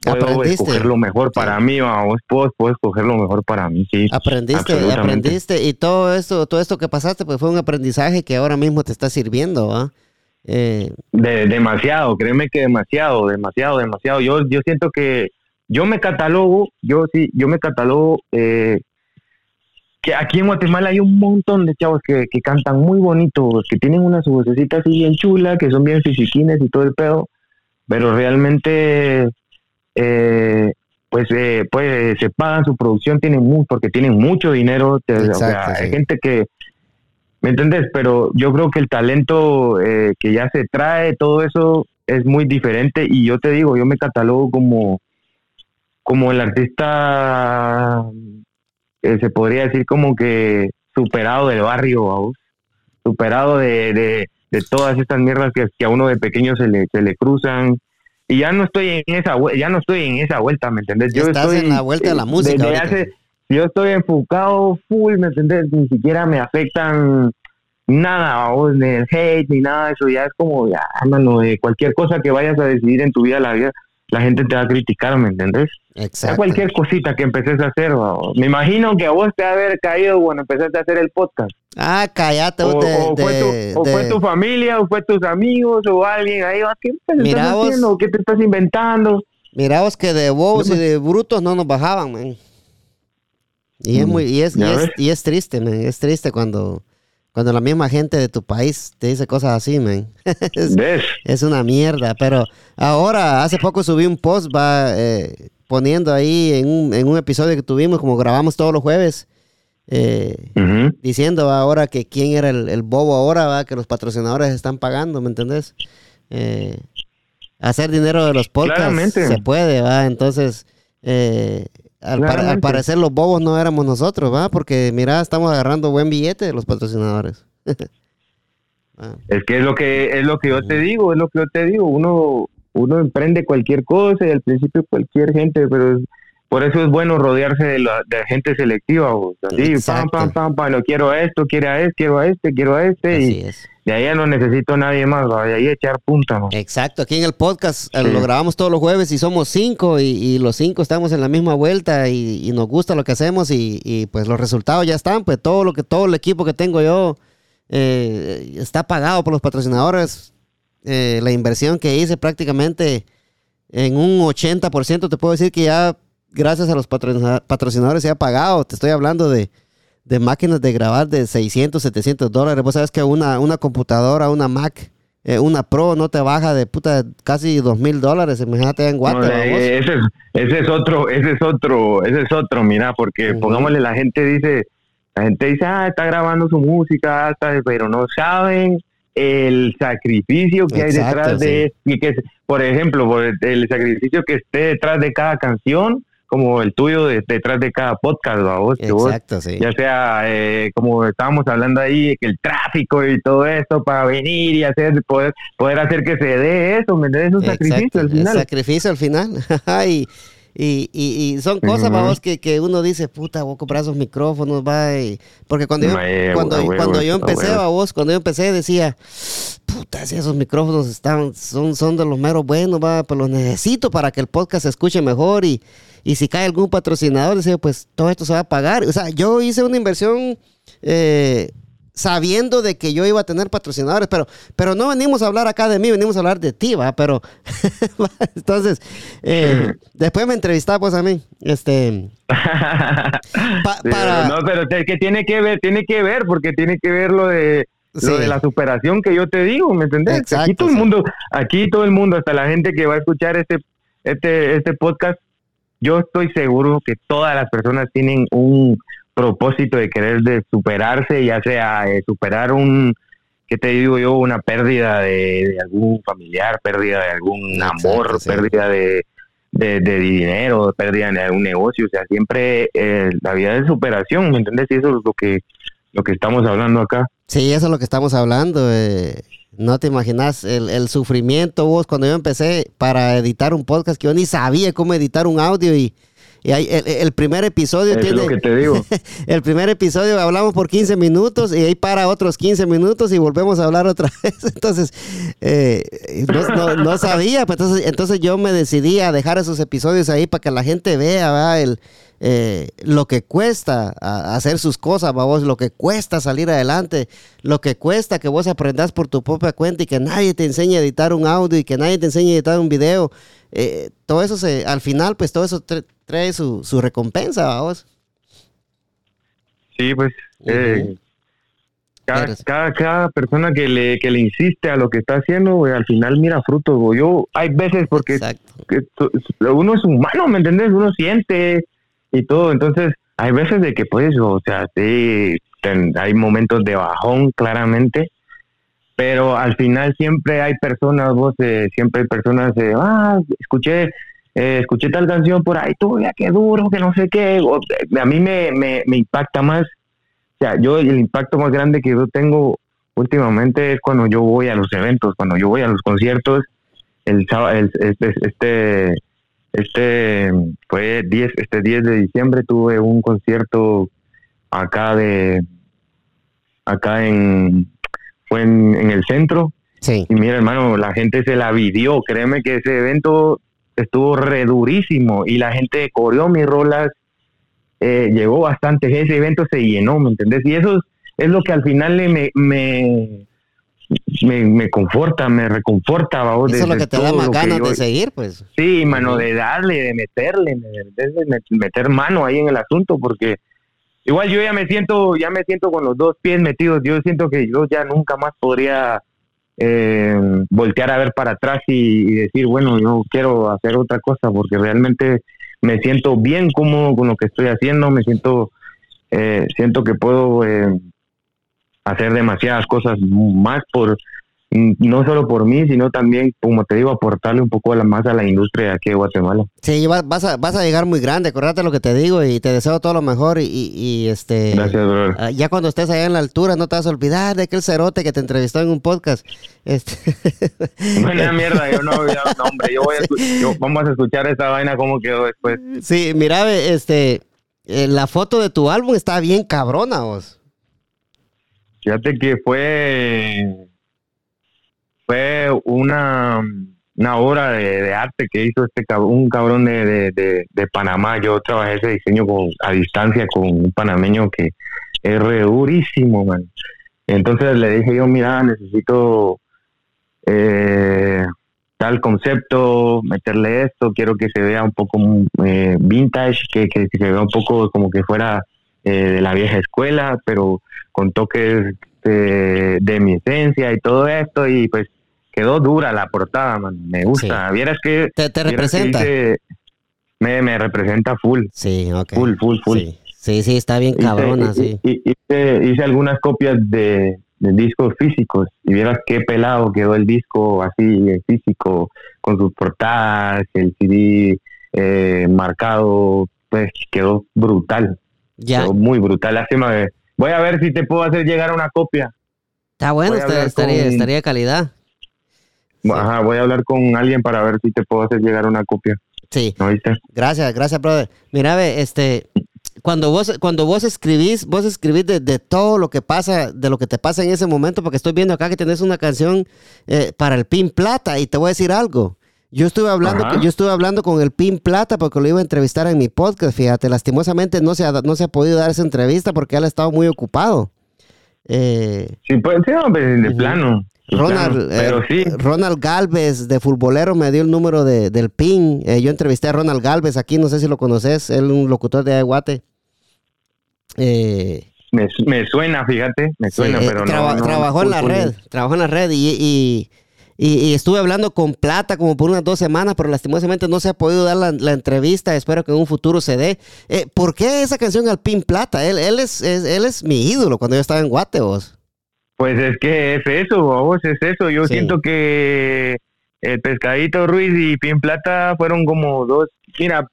puedo escoger lo mejor para mí, o puedo, puedo, escoger lo mejor para mí, sí. Aprendiste, aprendiste, y todo esto, todo esto que pasaste, pues fue un aprendizaje que ahora mismo te está sirviendo, ¿ah? Eh, de, demasiado, créeme que demasiado, demasiado, demasiado. Yo, yo siento que yo me catalogo, yo sí, yo me catalogo eh, que aquí en Guatemala hay un montón de chavos que, cantan muy bonito, que tienen una su vocecita así bien chula, que son bien fisiquines y todo el pedo, pero realmente eh, pues eh, pues se pagan su producción tienen mucho porque tienen mucho dinero o sea, hay gente que me entiendes pero yo creo que el talento eh, que ya se trae todo eso es muy diferente y yo te digo yo me catalogo como como el artista eh, se podría decir como que superado del barrio, superado de, de, todas estas mierdas que, a uno de pequeño se le, se le cruzan. Y ya no estoy en esa ya no estoy en esa vuelta, ¿me entendés? Yo Estás estoy en la vuelta de la música. yo estoy enfocado full, ¿me entendés? Ni siquiera me afectan nada, o ni el hate, ni nada de eso. Ya es como, ya, mano, de cualquier cosa que vayas a decidir en tu vida, la vida, la gente te va a criticar, ¿me entendés? Exacto. Cualquier cosita que empeces a hacer, me imagino que a vos te va a haber caído cuando empezaste a hacer el podcast. Ah, cállate. O, fue tu, familia, o fue tus amigos, o alguien ahí, ¿qué estás haciendo? ¿Qué te estás inventando? Mira vos que de bobos y de brutos no nos bajaban, man. Y es mm, muy, y es, y es, triste, man. Es triste cuando cuando la misma gente de tu país te dice cosas así, man. <laughs> es, una mierda. Pero ahora, hace poco subí un post, va eh, poniendo ahí en un, en un, episodio que tuvimos, como grabamos todos los jueves, eh, diciendo ahora que quién era el, bobo ahora, va, que los patrocinadores están pagando, ¿me entendés? Eh, hacer dinero de los podcasts se puede, va. Entonces, al, parecer los bobos no éramos nosotros, ¿va? Porque mira, estamos agarrando buen billete de los patrocinadores. <laughs> Ah. Es que es lo que es lo que yo te digo, es lo que yo te digo. Uno uno emprende cualquier cosa y al principio cualquier gente, pero por eso es bueno rodearse de, la, de gente selectiva, vos. Así, pam, pam, pam, pam, no quiero a esto, quiero a este, quiero a este, quiero a este. Así y es. de ahí ya no necesito a nadie más, va, de ahí echar punta, ¿no? Exacto, aquí en el podcast eh, Sí. lo grabamos todos los jueves y somos cinco y, y los cinco estamos en la misma vuelta y, y nos gusta lo que hacemos y, y, pues los resultados ya están, pues todo lo que todo el equipo que tengo yo eh, está pagado por los patrocinadores, Eh, la inversión que hice prácticamente en un 80% te puedo decir que ya gracias a los patrocina- patrocinadores se ha pagado, te estoy hablando de de máquinas de grabar de 600, 700 dólares. Vos sabes que una, una computadora, una Mac, eh, una Pro no te baja de puta casi dos mil dólares. Imagínate en Guate, No, ¿va eh, ese, es, ese es otro, ese es otro, ese es otro, mira, porque Ujú. pongámosle, la gente dice, la gente dice, ah, está grabando su música, está- pero no saben el sacrificio que hay Exacto, detrás de, y que, por ejemplo, por el, el sacrificio que esté detrás de cada canción, como el tuyo de- detrás de cada podcast, ¿va vos, vos Exacto, sí. ya sea eh, como estábamos hablando ahí, que el tráfico y todo eso para venir y hacer poder poder hacer que se dé eso, ¿me entiendes? Es un sacrificio al final. Sacrificio al final. <laughs> y, y, y, y son cosas, Ujú. vamos, que, que uno dice, puta, voy a comprar esos micrófonos, va. y- Porque cuando yo, cuando, a huevo, cuando yo a empecé, va, vos, cuando yo empecé decía, puta, si esos micrófonos están, son, son de los meros buenos, va, pues los necesito para que el podcast se escuche mejor y, y si cae algún patrocinador, decía, pues todo esto se va a pagar. O sea, yo hice una inversión eh, sabiendo de que yo iba a tener patrocinadores, pero, pero no venimos a hablar acá de mí, venimos a hablar de ti, va, pero <laughs> entonces, eh, después me entrevistaba pues a mí, este, <laughs> pa- para- No, pero es que tiene que ver, tiene que ver, porque tiene que ver lo de Sí. lo de la superación que yo te digo, ¿me entendés? Exacto, aquí todo sí. el mundo, aquí todo el mundo, hasta la gente que va a escuchar este, este, este podcast, yo estoy seguro que todas las personas tienen un propósito de querer de superarse, ya sea eh, superar un, ¿qué te digo yo? Una pérdida de, de algún familiar, pérdida de algún amor, sí. pérdida de, de, de dinero, pérdida de algún negocio, o sea, siempre eh, la vida es superación, ¿me entiendes? Y eso es lo que, lo que estamos hablando acá. Sí, eso es lo que estamos hablando. eh, no te imaginas el, el sufrimiento vos cuando yo empecé para editar un podcast que yo ni sabía cómo editar un audio y, y ahí el, el primer episodio es tiene lo que te digo. <laughs> el primer episodio hablamos por 15 minutos y ahí para otros 15 minutos y volvemos a hablar otra <laughs> vez. Entonces, eh, no, no- no sabía. pues entonces, entonces yo me decidí a dejar esos episodios ahí para que la gente vea ¿verdad? el, eh, lo que cuesta hacer sus cosas, vos, lo que cuesta salir adelante, lo que cuesta que vos aprendas por tu propia cuenta y que nadie te enseñe a editar un audio y que nadie te enseñe a editar un video. Eh, todo eso se, al final, pues todo eso tra- trae su, su recompensa, vos. Sí, pues eh, cada, cada, cada persona que le, que le insiste a lo que está haciendo, al final mira frutos. Yo, hay veces porque que uno es humano, ¿me entendés? Uno siente y todo. Entonces, hay veces de que, pues, o sea, sí, hay momentos de bajón, claramente. Pero al final siempre hay personas, vos, eh, siempre hay personas, de, ah, escuché, eh, escuché tal canción por ahí, tú, ya qué duro, que no sé qué. Eh, a mí me, me, impacta más, o sea, yo el impacto más grande que yo tengo últimamente es cuando yo voy a los eventos, cuando yo voy a los conciertos, el el- este, este, este fue 10, este 10 de diciembre tuve un concierto acá de, acá en, fue en, en el centro, Sí. y mira hermano, la gente se la vivió, créeme que ese evento estuvo redurísimo, y la gente corrió mis rolas, eh, llegó bastante, ese evento se llenó, ¿me entendés? Y eso es, es lo que al final le me, me, me, me conforta, me reconforta, vamos, Eso es lo que te da más ganas yo- de seguir, pues. Sí, mano, de darle, de meterle, de, de met- meter mano ahí en el asunto, porque igual yo ya me siento, ya me siento con los dos pies metidos. Yo siento que yo ya nunca más podría eh, voltear a ver para atrás y, y decir, bueno, yo quiero hacer otra cosa, porque realmente me siento bien cómodo con lo que estoy haciendo, me siento, eh, siento que puedo eh, hacer demasiadas cosas más por no solo por mí, sino también, como te digo, aportarle un poco más a la industria aquí de Guatemala. Sí, vas a, vas a llegar muy grande, acordate lo que te digo y te deseo todo lo mejor y, este... Gracias, bro. Ah, ya cuando estés allá en la altura no te vas a olvidar de aquel cerote que te entrevistó en un podcast. Este... <laughs> Buena mierda, yo no, no hombre, yo voy a, <laughs> vamos a escuchar esa vaina como quedó después. Sí, mira, este, eh, la foto de tu álbum está bien cabrona, vos. Fíjate que fue fue una, una obra de, arte que hizo este un cabrón de, de, Panamá. Yo trabajé ese diseño a distancia con un panameño que es re durísimo, man. Entonces le dije yo, mira, necesito eh, tal concepto, meterle esto, quiero que se vea un poco eh, vintage, que, que, se vea un poco como que fuera eh, de la vieja escuela, pero con toques de, mi esencia y todo esto, y pues quedó dura la portada, man. me gusta. Vieras que... ¿Te, representa? me, me, representa full. Sí, ok. Full, full, full. Sí, sí, está bien cabrona, sí. Hice, hice algunas copias de, de discos físicos y vieras qué pelado quedó el disco así físico con sus portadas, el CD eh, marcado, pues quedó brutal. Ya. Quedó muy brutal. Lástima Voy a ver si te puedo hacer llegar una copia. Está bueno, estaría, estaría calidad. Ajá, voy a hablar con alguien para ver si te puedo hacer llegar una copia. Sí. Gracias, gracias, brother. Mira, este, cuando vos, cuando vos escribís, vos escribís de, todo lo que pasa, de lo que te pasa en ese momento, porque estoy viendo acá que tenés una canción eh, para el Pin Plata y te voy a decir algo. Yo estuve hablando, yo estuve hablando con el Pin Plata porque lo iba a entrevistar en mi podcast, fíjate, lastimosamente no se ha, no se ha podido dar esa entrevista porque él ha estado muy ocupado. Eh, sí, pues sí, de plano. Ronald, eh, Ronald Galvez de Futbolero me dio el número de, del PIN. yo entrevisté a Ronald Galvez aquí, no sé si lo conoces, él un locutor de Aguate. Eh, me, suena, fíjate, me suena, pero no, Trabajó en la red, trabajó en la red y, y, estuve hablando con Plata como por unas dos semanas, pero lastimosamente no se ha podido dar la, entrevista. Espero que en un futuro se dé. Eh, ¿Por qué esa canción al Pin Plata? Él, él, es, él es mi ídolo cuando yo estaba en Guate, vos. Pues es que es eso, vos, es eso. Yo siento que el Pescadito Ruiz y Pin Plata fueron como dos. Mira,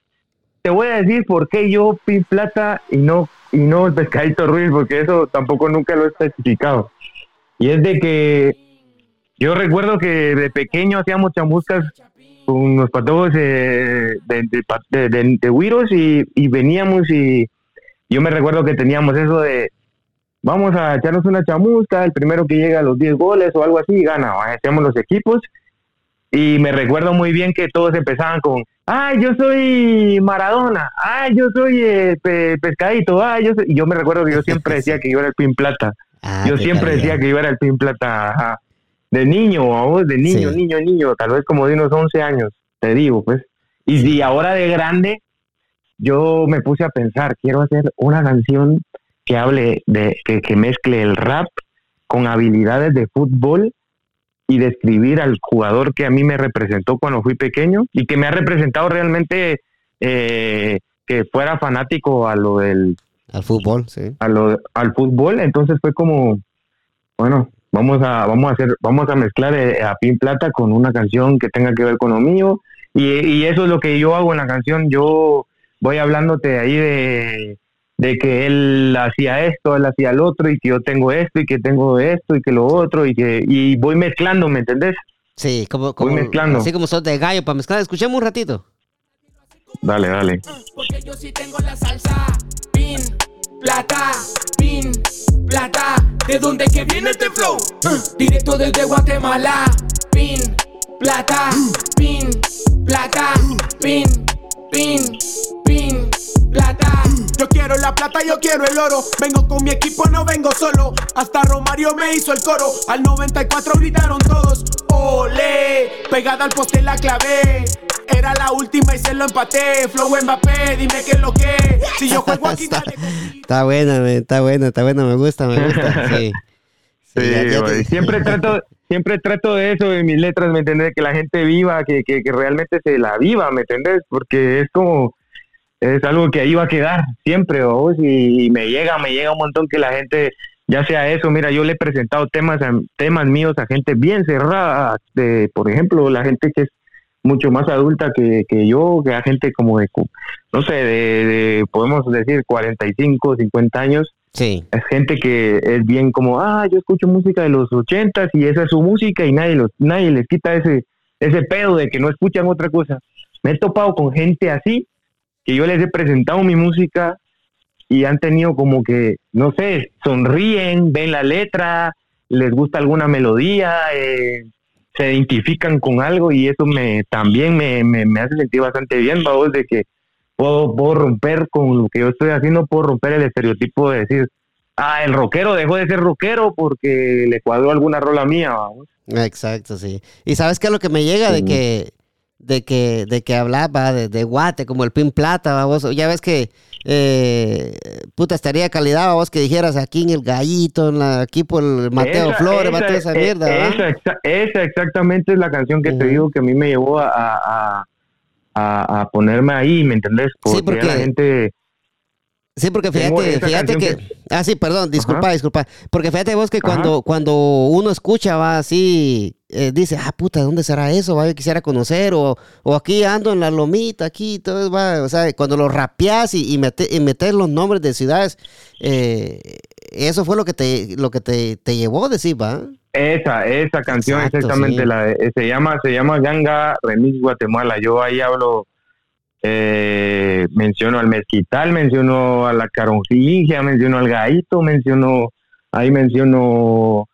te voy a decir por qué yo Pin Plata y no y no el pescadito Ruiz, porque eso tampoco nunca lo he especificado. Y es de que yo recuerdo que de pequeño hacíamos chamuscas con los patojos de, de, de, y, y, veníamos y yo me recuerdo que teníamos eso de vamos a echarnos una chamusca, el primero que llega a los 10 goles o algo así gana, hacíamos los equipos y me recuerdo muy bien que todos empezaban con ay, yo soy Maradona, ay, yo soy eh, Pescadito, ay, yo Y yo me recuerdo que yo siempre <laughs> decía que yo era el Pin Plata. Ah, yo siempre decía que yo era el Pin Plata, De niño, a vos, de niño, niño, niño, tal vez como de unos 11 años, te digo, pues. Y si ahora de grande, yo me puse a pensar, quiero hacer una canción que hable de, que, que mezcle el rap con habilidades de fútbol y describir al jugador que a mí me representó cuando fui pequeño y que me ha representado realmente eh, que fuera fanático a lo del al fútbol, sí. A lo, al fútbol, entonces fue como bueno, vamos a vamos a hacer vamos a mezclar eh, a Pin Plata con una canción que tenga que ver con lo mío y, y eso es lo que yo hago en la canción, yo voy hablándote ahí de de que él hacía esto, él hacía el otro, y que yo tengo esto, y que tengo esto, y que lo otro, y que y voy mezclando, ¿me entendés? Sí, como, como mezclando. así como sos de gallo para mezclar. Escuchemos un ratito. Dale, dale. Porque yo sí tengo la salsa, pin, plata, pin, plata. ¿De dónde que viene este flow? directo desde Guatemala, pin, plata, pin, plata, pin, pin, pin, plata. Yo quiero la plata, yo quiero el oro. Vengo con mi equipo, no vengo solo. Hasta Romario me hizo el coro. Al 94 gritaron todos. Ole, pegada al poste la clave. Era la última y se lo empaté. Flow Mbappé, dime qué es lo que. Si yo juego aquí, está, está buena, está buena, está buena, me gusta, me gusta. <laughs> Sí. Sí, siempre trato, siempre trato de eso en mis letras, ¿me entiendes? Que la gente viva, que, que, que realmente se la viva, ¿me entiendes? Porque es como, es algo que ahí va a quedar siempre, vos, y, me llega, me llega un montón que la gente ya sea eso, mira, yo le he presentado temas, temas míos a gente bien cerrada, de, por ejemplo, la gente que es mucho más adulta que, que yo, que a gente como de, no sé, de, podemos decir 45, 50 años. Sí. Es gente que es bien como, ah, yo escucho música de los 80 y esa es su música y nadie, los, nadie les quita ese, ese pedo de que no escuchan otra cosa. Me he topado con gente así, que yo les he presentado mi música y han tenido como que, no sé, sonríen, ven la letra, les gusta alguna melodía, eh, se identifican con algo y eso me también me, me, hace sentir bastante bien, vamos, de que puedo, puedo romper con lo que yo estoy haciendo, puedo romper el estereotipo de decir, ah, el rockero dejó de ser rockero porque le cuadró alguna rola mía, vamos. Exacto, sí. Y sabes qué es lo que me llega de que de que de que hablaba de, de guate como el pin plata, vos ya ves que eh, puta, estaría calidad vos que dijeras aquí en el gallito, en la, aquí por el Mateo Flores, Mateo esa mierda. Esa, exactamente es la canción que te digo que a mí me llevó a, a, ponerme ahí, ¿me entendés? Porque, sí, porque la gente Sí, porque fíjate, fíjate que, Ah, sí, perdón, disculpa, disculpa. Porque fíjate vos que cuando, cuando uno escucha, va así, eh, dice, ah, puta, ¿dónde será eso? Va, yo quisiera conocer, o, o aquí ando en la lomita, aquí, todo va, o sea, cuando lo rapeas y, y, metes los nombres de ciudades, eh, eso fue lo que te, lo que te, te llevó decir, va. Esa, esa canción exactamente la eh, se llama, se llama Ganga Remix Guatemala. Yo ahí hablo eh, menciono al mezquital, menciono a la caronjilla, menciono al gaito, menciono, ahí menciono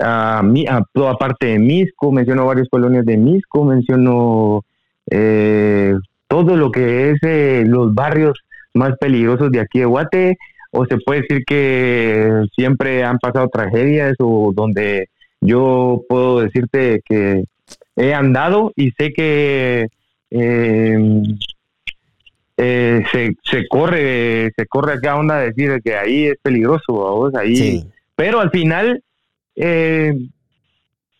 a, mi, a toda parte de Misco, menciono varios colonias de Misco, menciono eh, todo lo que es eh, los barrios más peligrosos de aquí de Guate, o se puede decir que siempre han pasado tragedias o donde yo puedo decirte que he andado y sé que eh, eh, se, se corre se corre acá onda a decir que ahí es peligroso vos ahí. Pero al final eh,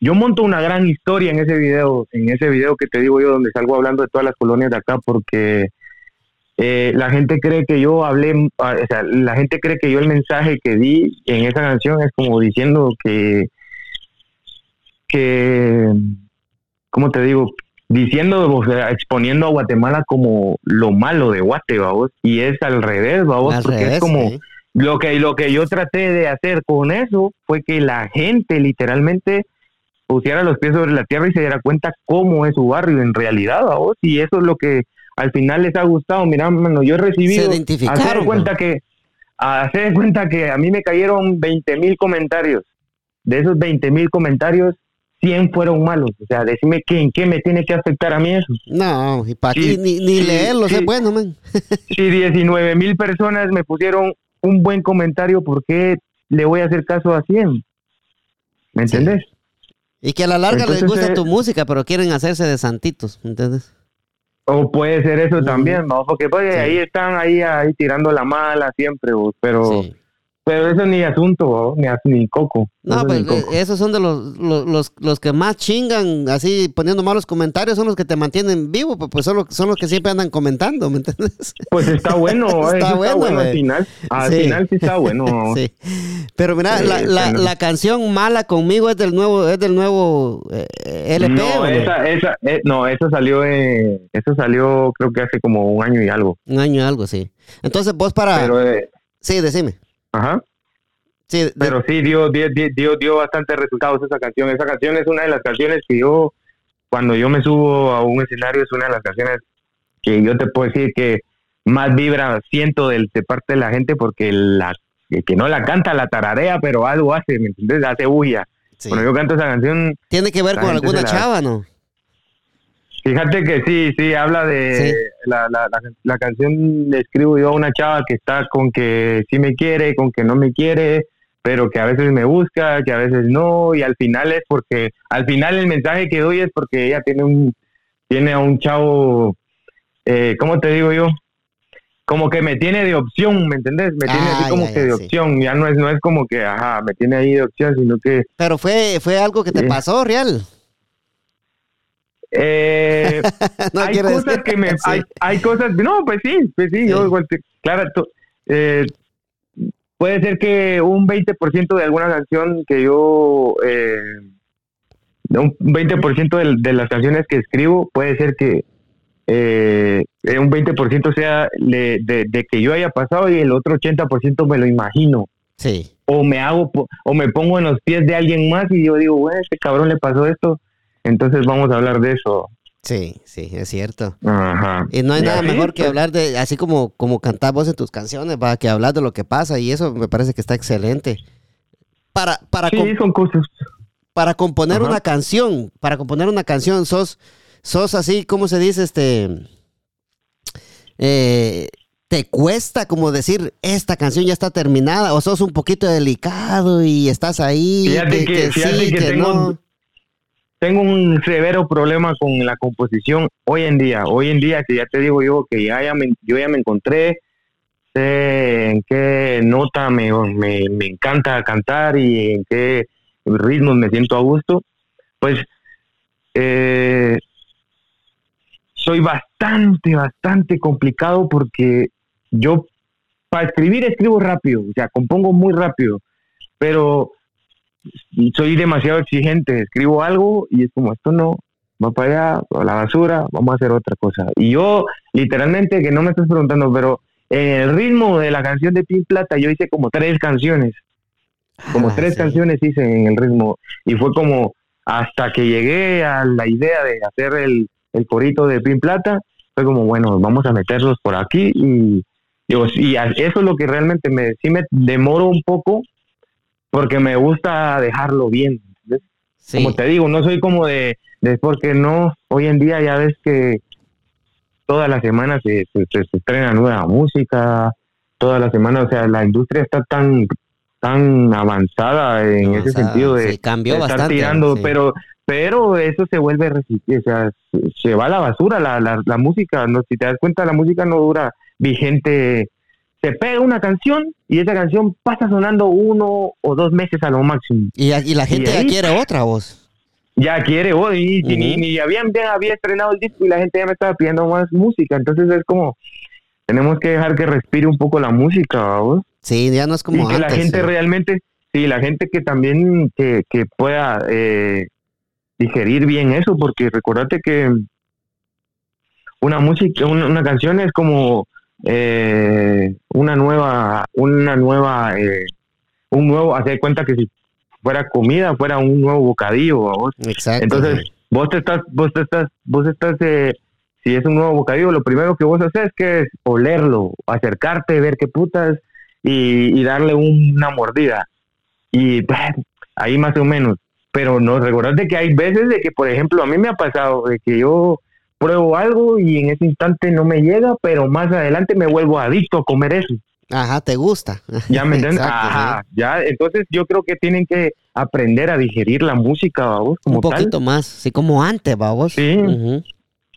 yo monto una gran historia en ese video en ese video que te digo yo donde salgo hablando de todas las colonias de acá porque eh, la gente cree que yo hablé, o sea, la gente cree que yo el mensaje que di en esa canción es como diciendo que, que, ¿cómo te digo? diciendo, o sea, exponiendo a Guatemala como lo malo de Guate, vamos, y es al revés, vamos, porque es como lo que lo que yo traté de hacer con eso fue que la gente literalmente pusiera los pies sobre la tierra y se diera cuenta cómo es su barrio en realidad, vamos, y eso es lo que al final les ha gustado. Mira, mano, yo he recibido, hacer cuenta que, hacer cuenta que a mí me cayeron 20 mil comentarios. De esos 20 mil comentarios, 100 fueron malos. O sea, decime que, en qué me tiene que afectar a mí eso. No, y para ti ni, ni leerlo es bueno, man. si 19 mil personas me pusieron un buen comentario, ¿por qué le voy a hacer caso a 100? ¿Me entendés? Y que a la larga les gusta eh, tu música, pero quieren hacerse de santitos, ¿me entiendes? O puede ser eso también, ¿no? Porque pues, ahí están ahí, ahí tirando la mala siempre, pero pero eso ni asunto, ni, ni coco. No, pues eh, esos son de los, los, los, que más chingan, así poniendo malos comentarios, son los que te mantienen vivo, pues, pues son, los, son los que siempre andan comentando, ¿me entiendes? Pues está bueno, <laughs> está, bueno, al final. Al final sí está bueno. <laughs> sí. Pero mira, la, la, la, canción Mala conmigo es del nuevo, es del nuevo eh, LP. No, esa, esa, eh, no, eso salió, eh, eso salió creo que hace como un año y algo. Un año y algo, sí. Entonces vos para... Pero, sí, decime. Ajá. Sí, Pero sí, dio, dio, dio, dio bastante resultados esa canción. Esa canción es una de las canciones que yo, cuando yo me subo a un escenario, es una de las canciones que yo te puedo decir que más vibra siento de, parte de la gente porque la que no la canta la tararea, pero algo hace, ¿me entiendes? Hace bulla. Cuando yo canto esa canción... Tiene que ver con alguna chava, ¿no? Fíjate que sí, sí, habla de la, la, la, canción, le escribo yo a una chava que está con que sí me quiere, con que no me quiere, pero que a veces me busca, que a veces no, y al final es porque, al final el mensaje que doy es porque ella tiene un, tiene a un chavo, eh, ¿cómo te digo yo? Como que me tiene de opción, ¿me entendés? Me tiene así como que de opción, ya no es, no es como que, ajá, me tiene ahí de opción, sino que... Pero fue, fue algo que te pasó, real. Eh, <laughs> hay cosas que me. Hay, hay, cosas. No, pues sí, pues sí, yo igual. Claro, eh, puede ser que un 20% de alguna canción que yo, eh, un 20% de, de, las canciones que escribo, puede ser que eh, un 20% sea de, que yo haya pasado y el otro 80% me lo imagino. Sí. O me hago, o me pongo en los pies de alguien más y yo digo, bueno, este cabrón le pasó esto, entonces vamos a hablar de eso. Sí, sí, es cierto. Ajá. Y no hay nada mejor que hablar de, así como, como cantar vos en tus canciones, va, que hablar de lo que pasa y eso me parece que está excelente. Para, para, sí, son cosas. para componer una canción, para componer una canción, sos, sos así, ¿cómo se dice? Este, eh, ¿Te cuesta como decir, esta canción ya está terminada? ¿O sos un poquito delicado y estás ahí? Fíjate que, sí, que, tengo, tengo un severo problema con la composición hoy en día. Hoy en día, que ya te digo yo que ya, me, yo ya me encontré, sé en qué nota me, me, me encanta cantar y en qué ritmos me siento a gusto, pues eh, soy bastante, bastante complicado porque yo para escribir escribo rápido, o sea, compongo muy rápido, pero soy demasiado exigente, escribo algo y es como esto no, va para allá, a la basura, vamos a hacer otra cosa. Y yo, literalmente, que no me estás preguntando, pero en el ritmo de la canción de Pin Plata, yo hice como tres canciones, como ah, tres canciones hice en el ritmo, y fue como hasta que llegué a la idea de hacer el, el corito de Pin Plata, fue como, bueno, vamos a meterlos por aquí y, digo, y eso es lo que realmente me, sí me demoro un poco porque me gusta dejarlo bien. Como te digo, no soy como de, de, porque no, hoy en día ya ves que todas las semanas se, se, estrena nueva música, todas las semanas, o sea, la industria está tan tan avanzada en ese sentido de, cambió estar tirando, pero pero eso se vuelve, o sea, se va a la basura la, la, la música, no si te das cuenta la música no dura vigente se pega una canción y esa canción pasa sonando uno o dos meses a lo máximo. Y, y la gente ya quiere otra voz. Ya quiere voz y, ni, había, había estrenado el disco y la gente ya me estaba pidiendo más música. Entonces es como, tenemos que dejar que respire un poco la música, vos. Sí, ya no es como y que la gente realmente, sí, la gente que también que, que pueda eh, digerir bien eso, porque recordate que una música, una canción es como eh, una nueva, una nueva, eh, un nuevo, hacer cuenta que si fuera comida, fuera un nuevo bocadillo. ¿vos? Exacto. Entonces, vos te estás, vos te estás, vos estás, eh, si es un nuevo bocadillo, lo primero que vos haces que es olerlo, acercarte, ver qué putas y, y darle una mordida. Y <laughs> ahí más o menos. Pero no, recordate que hay veces de que, por ejemplo, a mí me ha pasado de que yo pruebo algo y en ese instante no me llega, pero más adelante me vuelvo adicto a comer eso. Ajá, te gusta. Ya me <laughs> entiendes. Ajá, ya. Entonces yo creo que tienen que aprender a digerir la música, vamos, como Un poquito más, sí, como antes, vamos. Sí.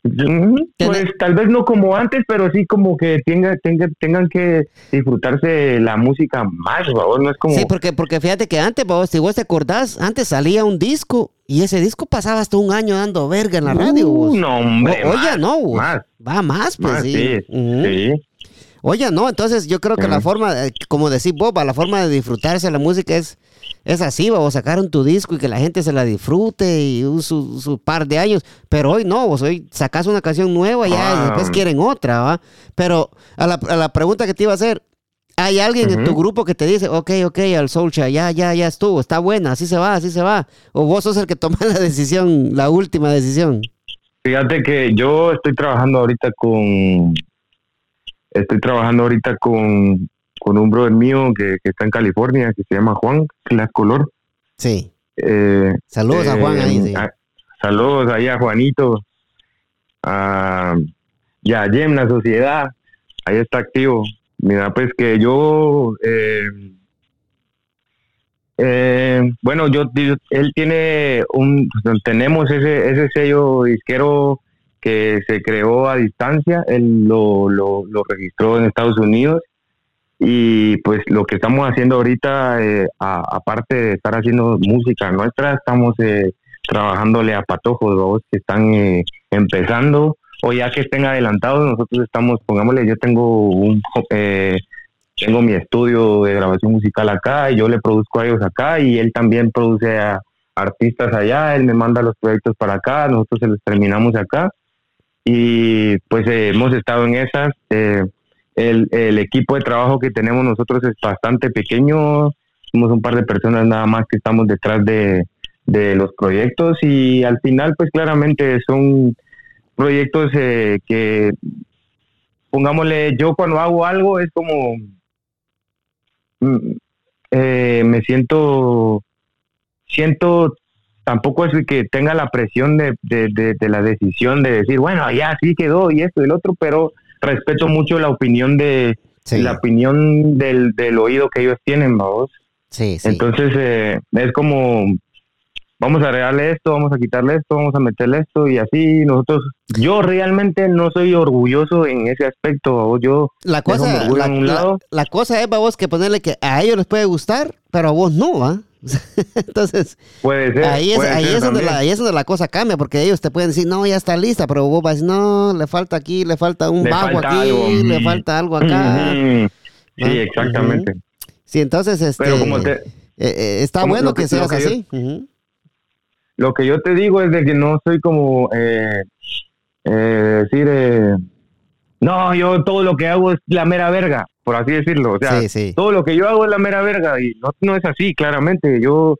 Pues tal vez no como antes, pero sí como que tenga, tenga, tengan que disfrutarse la música más, vamos, no es como... Sí, porque, porque fíjate que antes, vos, si vos te acordás, antes salía un disco y ese disco pasaba hasta un año dando verga en la radio. Uh, no, hombre. oye, no, va más, pues sí. sí. Oye, no, entonces yo creo que la forma, como decir Boba, la forma de disfrutarse la música es, es así, vos sacaron tu disco y que la gente se la disfrute y su, su par de años, pero hoy no, vos hoy sacas una canción nueva ya y después quieren otra, ¿va? Pero a la, a la pregunta que te iba a hacer, hay alguien en tu grupo que te dice, ok, ok, al Soulcha, ya, ya, ya estuvo, está buena, así se va, así se va. O vos sos el que toma la decisión, la última decisión. Fíjate que yo estoy trabajando ahorita con, estoy trabajando ahorita con, con un brother mío que, está en California, que se llama Juan Color. Sí. Eh, saludos a Juan ahí. Sí. saludos ahí a Juanito, a, y a Jem, la sociedad, ahí está activo. Mira, pues que yo, eh, eh, bueno, yo, él tiene un, tenemos ese, ese sello disquero que se creó a distancia, él lo, lo, registró en Estados Unidos y pues lo que estamos haciendo ahorita, eh, aparte de estar haciendo música nuestra, estamos trabajándole a patojos que están empezando o ya que estén adelantados, nosotros estamos, pongámosle, yo tengo un, eh, tengo mi estudio de grabación musical acá y yo le produzco a ellos acá y él también produce a artistas allá, él me manda los proyectos para acá, nosotros se los terminamos acá y pues eh, hemos estado en esas. Eh, el, el, equipo de trabajo que tenemos nosotros es bastante pequeño, somos un par de personas nada más que estamos detrás de, de los proyectos y al final pues claramente son proyectos eh, que pongámosle yo cuando hago algo es como mm, eh, me siento siento tampoco es que tenga la presión de, de, la decisión de decir bueno ya sí quedó y esto y el otro pero respeto mucho la opinión de la opinión del, del oído que ellos tienen vamos. Sí, sí. entonces eh, es como vamos a agregarle esto, vamos a quitarle esto, vamos a meterle esto y así. Nosotros, yo realmente no soy orgulloso en ese aspecto, yo la cosa, la, cosa es, vos, que ponerle que a ellos les puede gustar, pero a vos no, ¿va? <laughs> Entonces, puede ser, ahí, es, ahí, es donde la, ahí es donde la cosa cambia, porque ellos te pueden decir, no, ya está lista, pero vos vas a decir, no, le falta aquí, le falta un bajo aquí, le falta algo acá. Sí, exactamente. Sí, entonces, este, pero como te, eh, eh, está bueno que, seas así. Lo que yo te digo es de que no soy como eh, eh, decir, no, yo todo lo que hago es la mera verga, por así decirlo. O sea, todo lo que yo hago es la mera verga y no, no es así, claramente. Yo,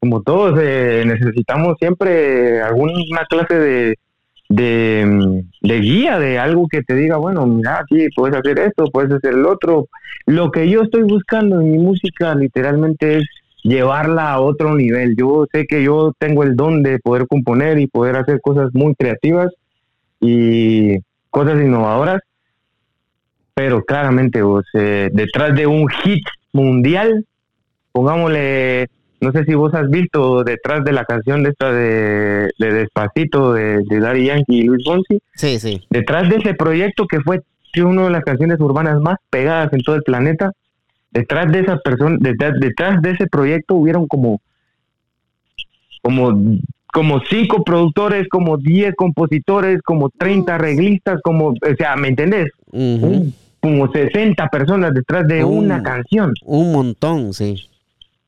como todos, necesitamos siempre alguna clase de, de, de, guía, de algo que te diga, bueno, mira, aquí puedes hacer esto, puedes hacer el otro. Lo que yo estoy buscando en mi música literalmente es llevarla a otro nivel. Yo sé que yo tengo el don de poder componer y poder hacer cosas muy creativas y cosas innovadoras, pero claramente vos, eh, detrás de un hit mundial, pongámosle, no sé si vos has visto detrás de la canción de esta de, Despacito de, de Daddy Yankee y Luis Fonsi, sí, sí. detrás de ese proyecto que fue una de las canciones urbanas más pegadas en todo el planeta, detrás de esa persona, detrás, detrás de ese proyecto hubieron como, como, como cinco productores, como diez compositores, como treinta arreglistas, como, o sea, ¿me entendés? Como 60 personas detrás de una canción. Un montón, sí.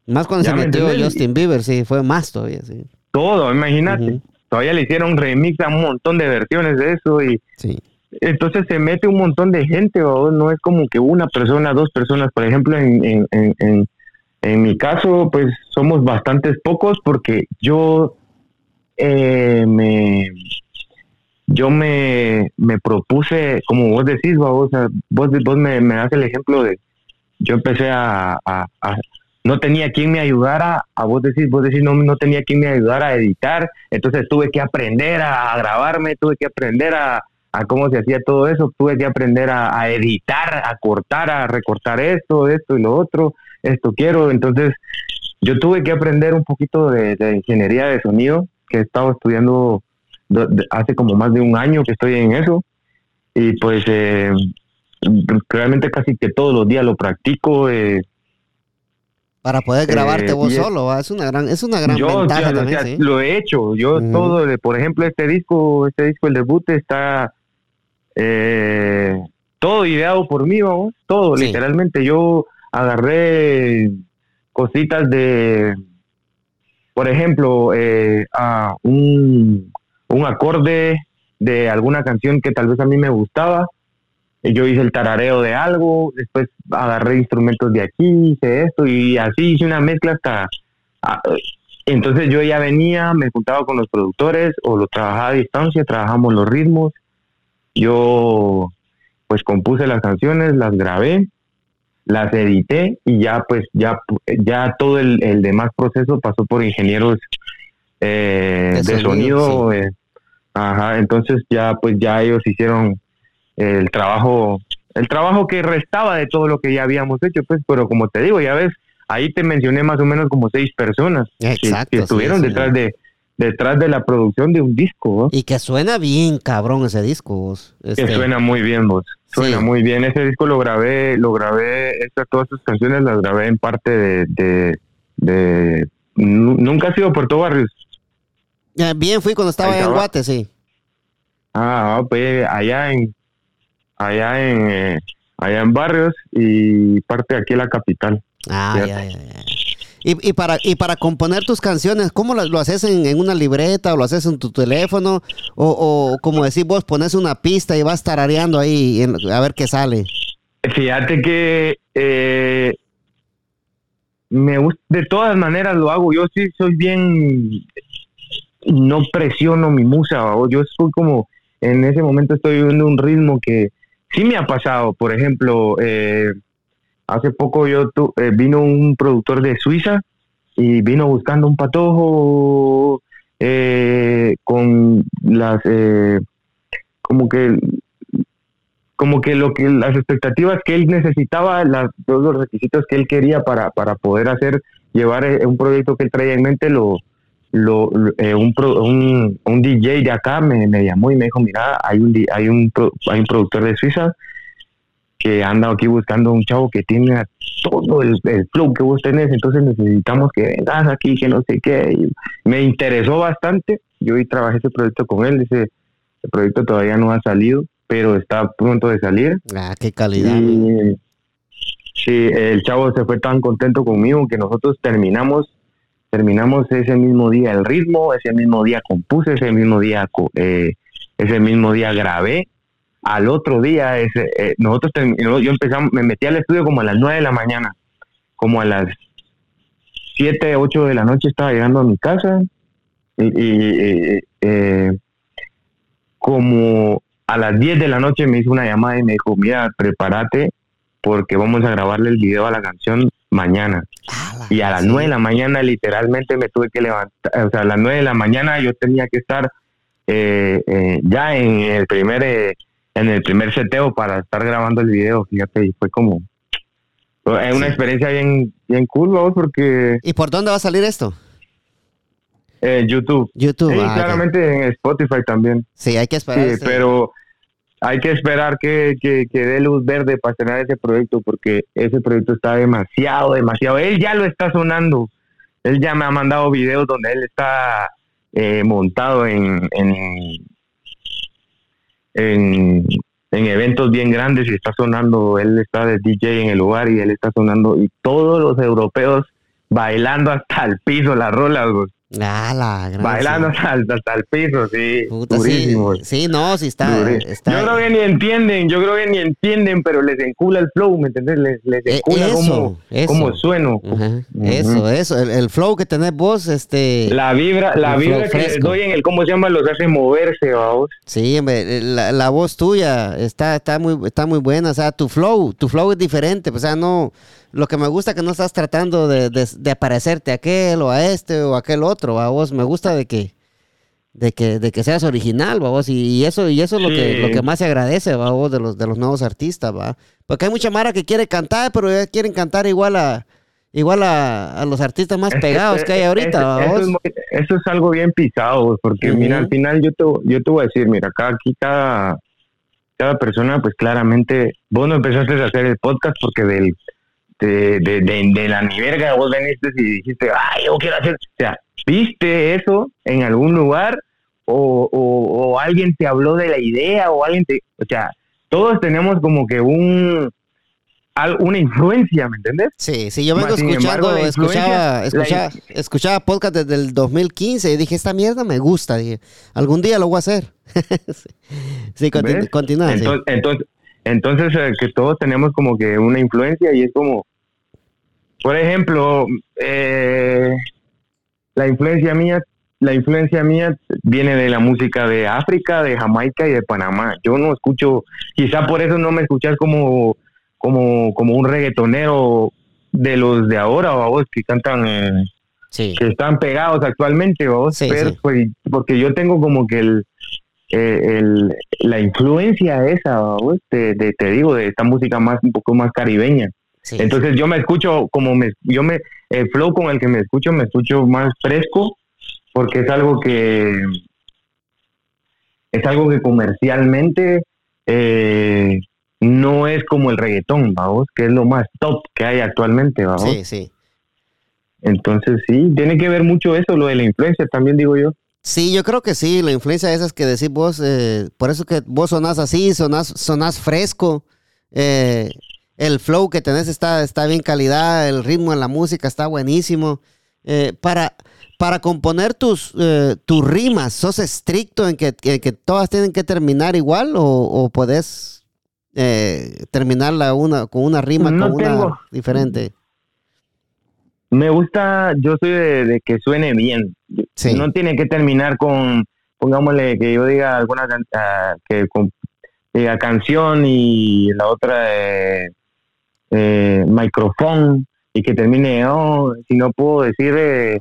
Más cuando se metió Justin Bieber, sí, fue más todavía, sí. Todo, imagínate. Todavía le hicieron remix a un montón de versiones de eso y, sí entonces se mete un montón de gente, ¿o? no es como que una persona, dos personas, por ejemplo, en, en, en, en mi caso, pues somos bastantes pocos porque yo eh, me yo me, me propuse, como vos decís, vos, vos, vos me, das el ejemplo de, yo empecé a, no tenía quien me ayudara, a vos decís, vos decís, no, no tenía quien me ayudara a editar, entonces tuve que aprender a grabarme, tuve que aprender a, a cómo se hacía todo eso, tuve que aprender a, editar, a cortar, a recortar esto, esto y lo otro, esto quiero, entonces yo tuve que aprender un poquito de, ingeniería de sonido, que he estado estudiando hace como más de un año que estoy en eso, y pues eh, realmente casi que todos los días lo practico. Eh, para poder grabarte eh, vos solo, es una gran, es una gran ventaja también, Lo he hecho, yo todo, por ejemplo, este disco, este disco, el debut está eh, todo ideado por mí, vamos, todo, literalmente. Yo agarré cositas de, por ejemplo, eh, a un, un acorde de alguna canción que tal vez a mí me gustaba. Yo hice el tarareo de algo, después agarré instrumentos de aquí, hice esto y así hice una mezcla hasta... Ah, entonces yo ya venía, me juntaba con los productores o lo trabajaba a distancia, trabajamos los ritmos yo pues compuse las canciones, las grabé, las edité y ya pues ya, ya todo el, demás proceso pasó por ingenieros eh, de, sonido. Eh, ajá, entonces ya pues ya ellos hicieron el trabajo, el trabajo que restaba de todo lo que ya habíamos hecho, pues, pero como te digo, ya ves, ahí te mencioné más o menos como seis personas que, estuvieron detrás de detrás de la producción de un disco. Y que suena bien, cabrón, ese disco. Vos. Que este, suena muy bien, vos. Suena muy bien. Ese disco lo grabé, lo grabé, estas, todas estas canciones las grabé en parte de... de, Nunca ha sido Puerto Barrios. Bien, fui cuando estaba en Guate, sí. Ah, pues allá en... Allá en... Eh, allá en barrios y parte de aquí la capital. Ah, ya, ya, ya. Y, y, para, y para componer tus canciones, ¿cómo lo, lo haces en, en, una libreta o lo haces en tu teléfono? O, o como decís vos, pones una pista y vas tarareando ahí en, a ver qué sale. Fíjate que eh, me gusta, de todas maneras lo hago. Yo sí soy bien, no presiono mi musa. Yo soy como, en ese momento estoy viviendo un ritmo que sí me ha pasado. Por ejemplo, eh, hace poco yo eh, vino un productor de Suiza y vino buscando un patojo eh, con las eh, como que como que lo que las expectativas que él necesitaba, las, todos los requisitos que él quería para, para poder hacer llevar eh, un proyecto que él traía en mente lo, lo, eh, un, un, un, DJ de acá me, me, llamó y me dijo mira hay un hay un hay un productor de Suiza que anda aquí buscando un chavo que tiene todo el, el, flow que vos tenés, entonces necesitamos que vengas aquí, que no sé qué. Y me interesó bastante, yo y trabajé ese proyecto con él, ese, ese, proyecto todavía no ha salido, pero está pronto de salir. Ah, qué calidad. Y, sí, el chavo se fue tan contento conmigo que nosotros terminamos terminamos ese mismo día el ritmo, ese mismo día compuse, ese mismo día eh, ese mismo día grabé. Al otro día, ese, eh, nosotros, yo empezamos, me metí al estudio como a las 9 de la mañana, como a las 7, 8 de la noche estaba llegando a mi casa y, eh, como a las 10 de la noche me hizo una llamada y me dijo, mira, prepárate porque vamos a grabarle el video a la canción mañana. Ah, y a las 9 de la mañana literalmente me tuve que levantar, o sea, a las 9 de la mañana yo tenía que estar eh, eh, ya en el primer... Eh, en el primer seteo para estar grabando el video, fíjate, y fue como es una sí. experiencia bien bien cool, vamos, porque ¿Y por dónde va a salir esto? En YouTube. YouTube. Sí, ah, claramente okay. en Spotify también. Sí, hay que esperar. Sí, pero hay que esperar que, que, que dé luz verde para tener ese proyecto, porque ese proyecto está demasiado, demasiado. Él ya lo está sonando. Él ya me ha mandado videos donde él está eh, montado en, en, en, en, eventos bien grandes y está sonando, él está de DJ en el lugar y él está sonando y todos los europeos bailando hasta el piso las rolas, Ah, la Bailando hasta, hasta, el piso, sí. Puta, durísimo. Sí, sí, no, sí está, está, Yo creo que ni entienden, yo creo que ni entienden, pero les encula el flow, ¿me entiendes? Les, les encula eso, como, como sueno. Uh -huh. Eso, eso, el, el, flow que tenés vos, este... La vibra, la vibra que les doy en el, ¿cómo se llama? Los hace moverse, vamos. Sí, hombre, la, la, voz tuya está, está, muy, está muy buena, o sea, tu flow, tu flow es diferente, o sea, no lo que me gusta que no estás tratando de, de, de, aparecerte a aquel o a este o a aquel otro, ¿va? vos me gusta de que de que, de que seas original, ¿va? vos y, y eso y eso es lo sí. que lo que más se agradece, ¿va? vos de los de los nuevos artistas, va. Porque hay mucha mara que quiere cantar, pero ya quieren cantar igual a igual a, a los artistas más pegados que hay ahorita, ¿va? Eso? Es, eso es algo bien pisado, porque uh -huh. mira, al final yo te, yo te voy a decir, mira, acá aquí cada cada persona, pues claramente, vos no empezaste a hacer el podcast porque del de, de, de, de, la ni verga vos veniste y dijiste, ay, yo quiero hacer, o sea, viste eso en algún lugar o, o, o, alguien te habló de la idea o alguien te, o sea, todos tenemos como que un una influencia, ¿me entiendes? Sí, sí, yo vengo escuchando, embargo, escuchaba, escuchaba, escuchaba podcast desde el 2015 y dije, esta mierda me gusta, dije, algún día lo voy a hacer. <laughs> sí, continúa. Continúa, entonces, sí. entonces, entonces eh, que todos tenemos como que una influencia y es como, por ejemplo, eh, la influencia mía, la influencia mía viene de la música de África, de Jamaica y de Panamá. Yo no escucho, quizá por eso no me escuchas como, como, como un reggaetonero de los de ahora, o vos que cantan, eh, sí. que están pegados actualmente, vos, sí, pero, sí. Pues, porque yo tengo como que el, eh, el, la influencia esa, vos, de, de, te digo, de esta música más un poco más caribeña. Sí, Entonces yo me escucho como me, yo me, el flow con el que me escucho, me escucho más fresco, porque es algo que, es algo que comercialmente eh, no es como el reggaetón, vamos, que es lo más top que hay actualmente, vamos. Sí, sí. Entonces sí, tiene que ver mucho eso, lo de la influencia, también digo yo. Sí, yo creo que sí, la influencia de esas que decís vos, eh, por eso que vos sonás así, sonás, sonás fresco, Eh, el flow que tenés está, está bien calidad, el ritmo en la música está buenísimo. Eh, para, para componer tus, eh, tus rimas, ¿sos estricto en que, que, todas tienen que terminar igual o, o podés eh, terminarla una, con una rima con una diferente? Me gusta, yo soy de, que suene bien. No tiene que terminar con, pongámosle que yo diga alguna uh, que diga canción y la otra de eh, micrófono y que termine, oh, si no puedo decir, eh,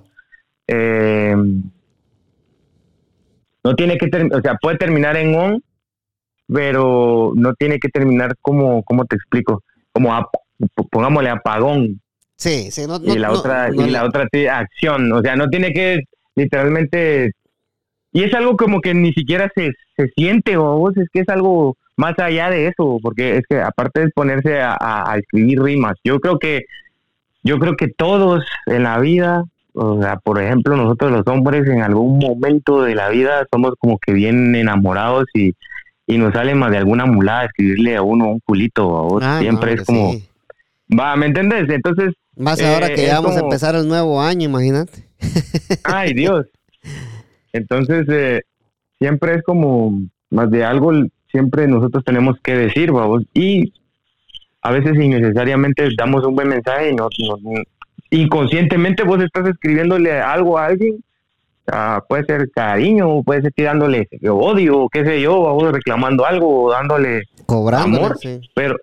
eh, no tiene que terminar, o sea, puede terminar en on, pero no tiene que terminar como, ¿cómo te explico? Como, pongámosle apagón. Sí, sí, no, y la otra, y la otra acción, o sea, no tiene que literalmente, y es algo como que ni siquiera se, se siente, o vos, es que es algo más allá de eso, porque es que aparte de ponerse a, escribir rimas, yo creo que yo creo que todos en la vida, o sea, por ejemplo, nosotros los hombres en algún momento de la vida somos como que bien enamorados y, nos sale más de alguna mulada escribirle a uno un culito, ah, siempre es como va, ¿me entendés? Entonces más ahora que ya vamos a empezar el nuevo año, imagínate. Ay, Dios. <laughs> Entonces, eh, siempre es como más de algo siempre nosotros tenemos que decir, vamos, y a veces innecesariamente damos un buen mensaje y no, inconscientemente vos estás escribiéndole algo a alguien, puede ser cariño, puede ser tirándole odio, qué sé yo, vos reclamando algo, dándole amor, pero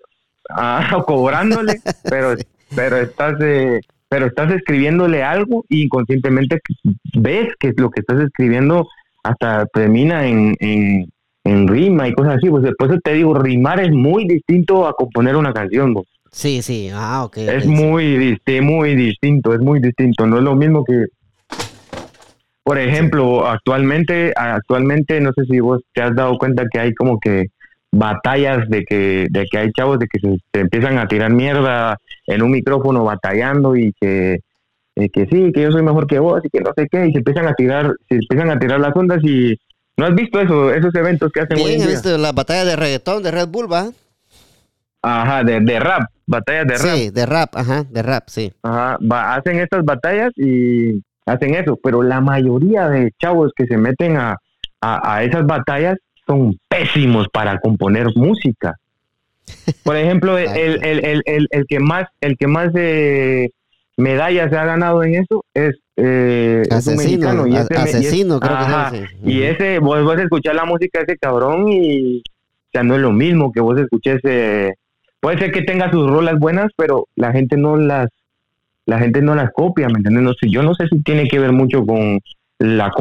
ah, <laughs> cobrándole, <laughs> pero pero estás eh, pero estás escribiéndole algo y inconscientemente ves que lo que estás escribiendo hasta termina en, en rima y cosas así. Pues después te digo, rimar es muy distinto a componer una canción. Vos. Sí, sí, ah, ok. Es muy, muy distinto, es muy distinto. No es lo mismo que, por ejemplo, actualmente, actualmente no sé si vos te has dado cuenta que hay como que batallas de que, de que hay chavos de que se, empiezan a tirar mierda en un micrófono batallando y que, eh, que sí, que yo soy mejor que vos y que no sé qué, y se empiezan a tirar, se empiezan a tirar las ondas y ¿No has visto eso, esos eventos que hacen Bien, he visto la batalla de reggaetón de Red Bull, ¿va? Ajá, de, de rap, batallas de rap. Sí, de rap, ajá, de rap, sí. Ajá, hacen estas batallas y hacen eso, pero la mayoría de chavos que se meten a, a, esas batallas son pésimos para componer música. Por ejemplo, <laughs> el, el, el, el, el que más, el que más eh, medallas se ha ganado en eso es eh, asesino, y ese, asesino, creo que es Y ese, vos vas a escuchar la música de ese cabrón y, o sea, no es lo mismo que vos escuches, eh, puede ser que tenga sus rolas buenas, pero la gente no las, la gente no las copia, ¿me entiendes? No sé, yo no sé si tiene que ver mucho con la,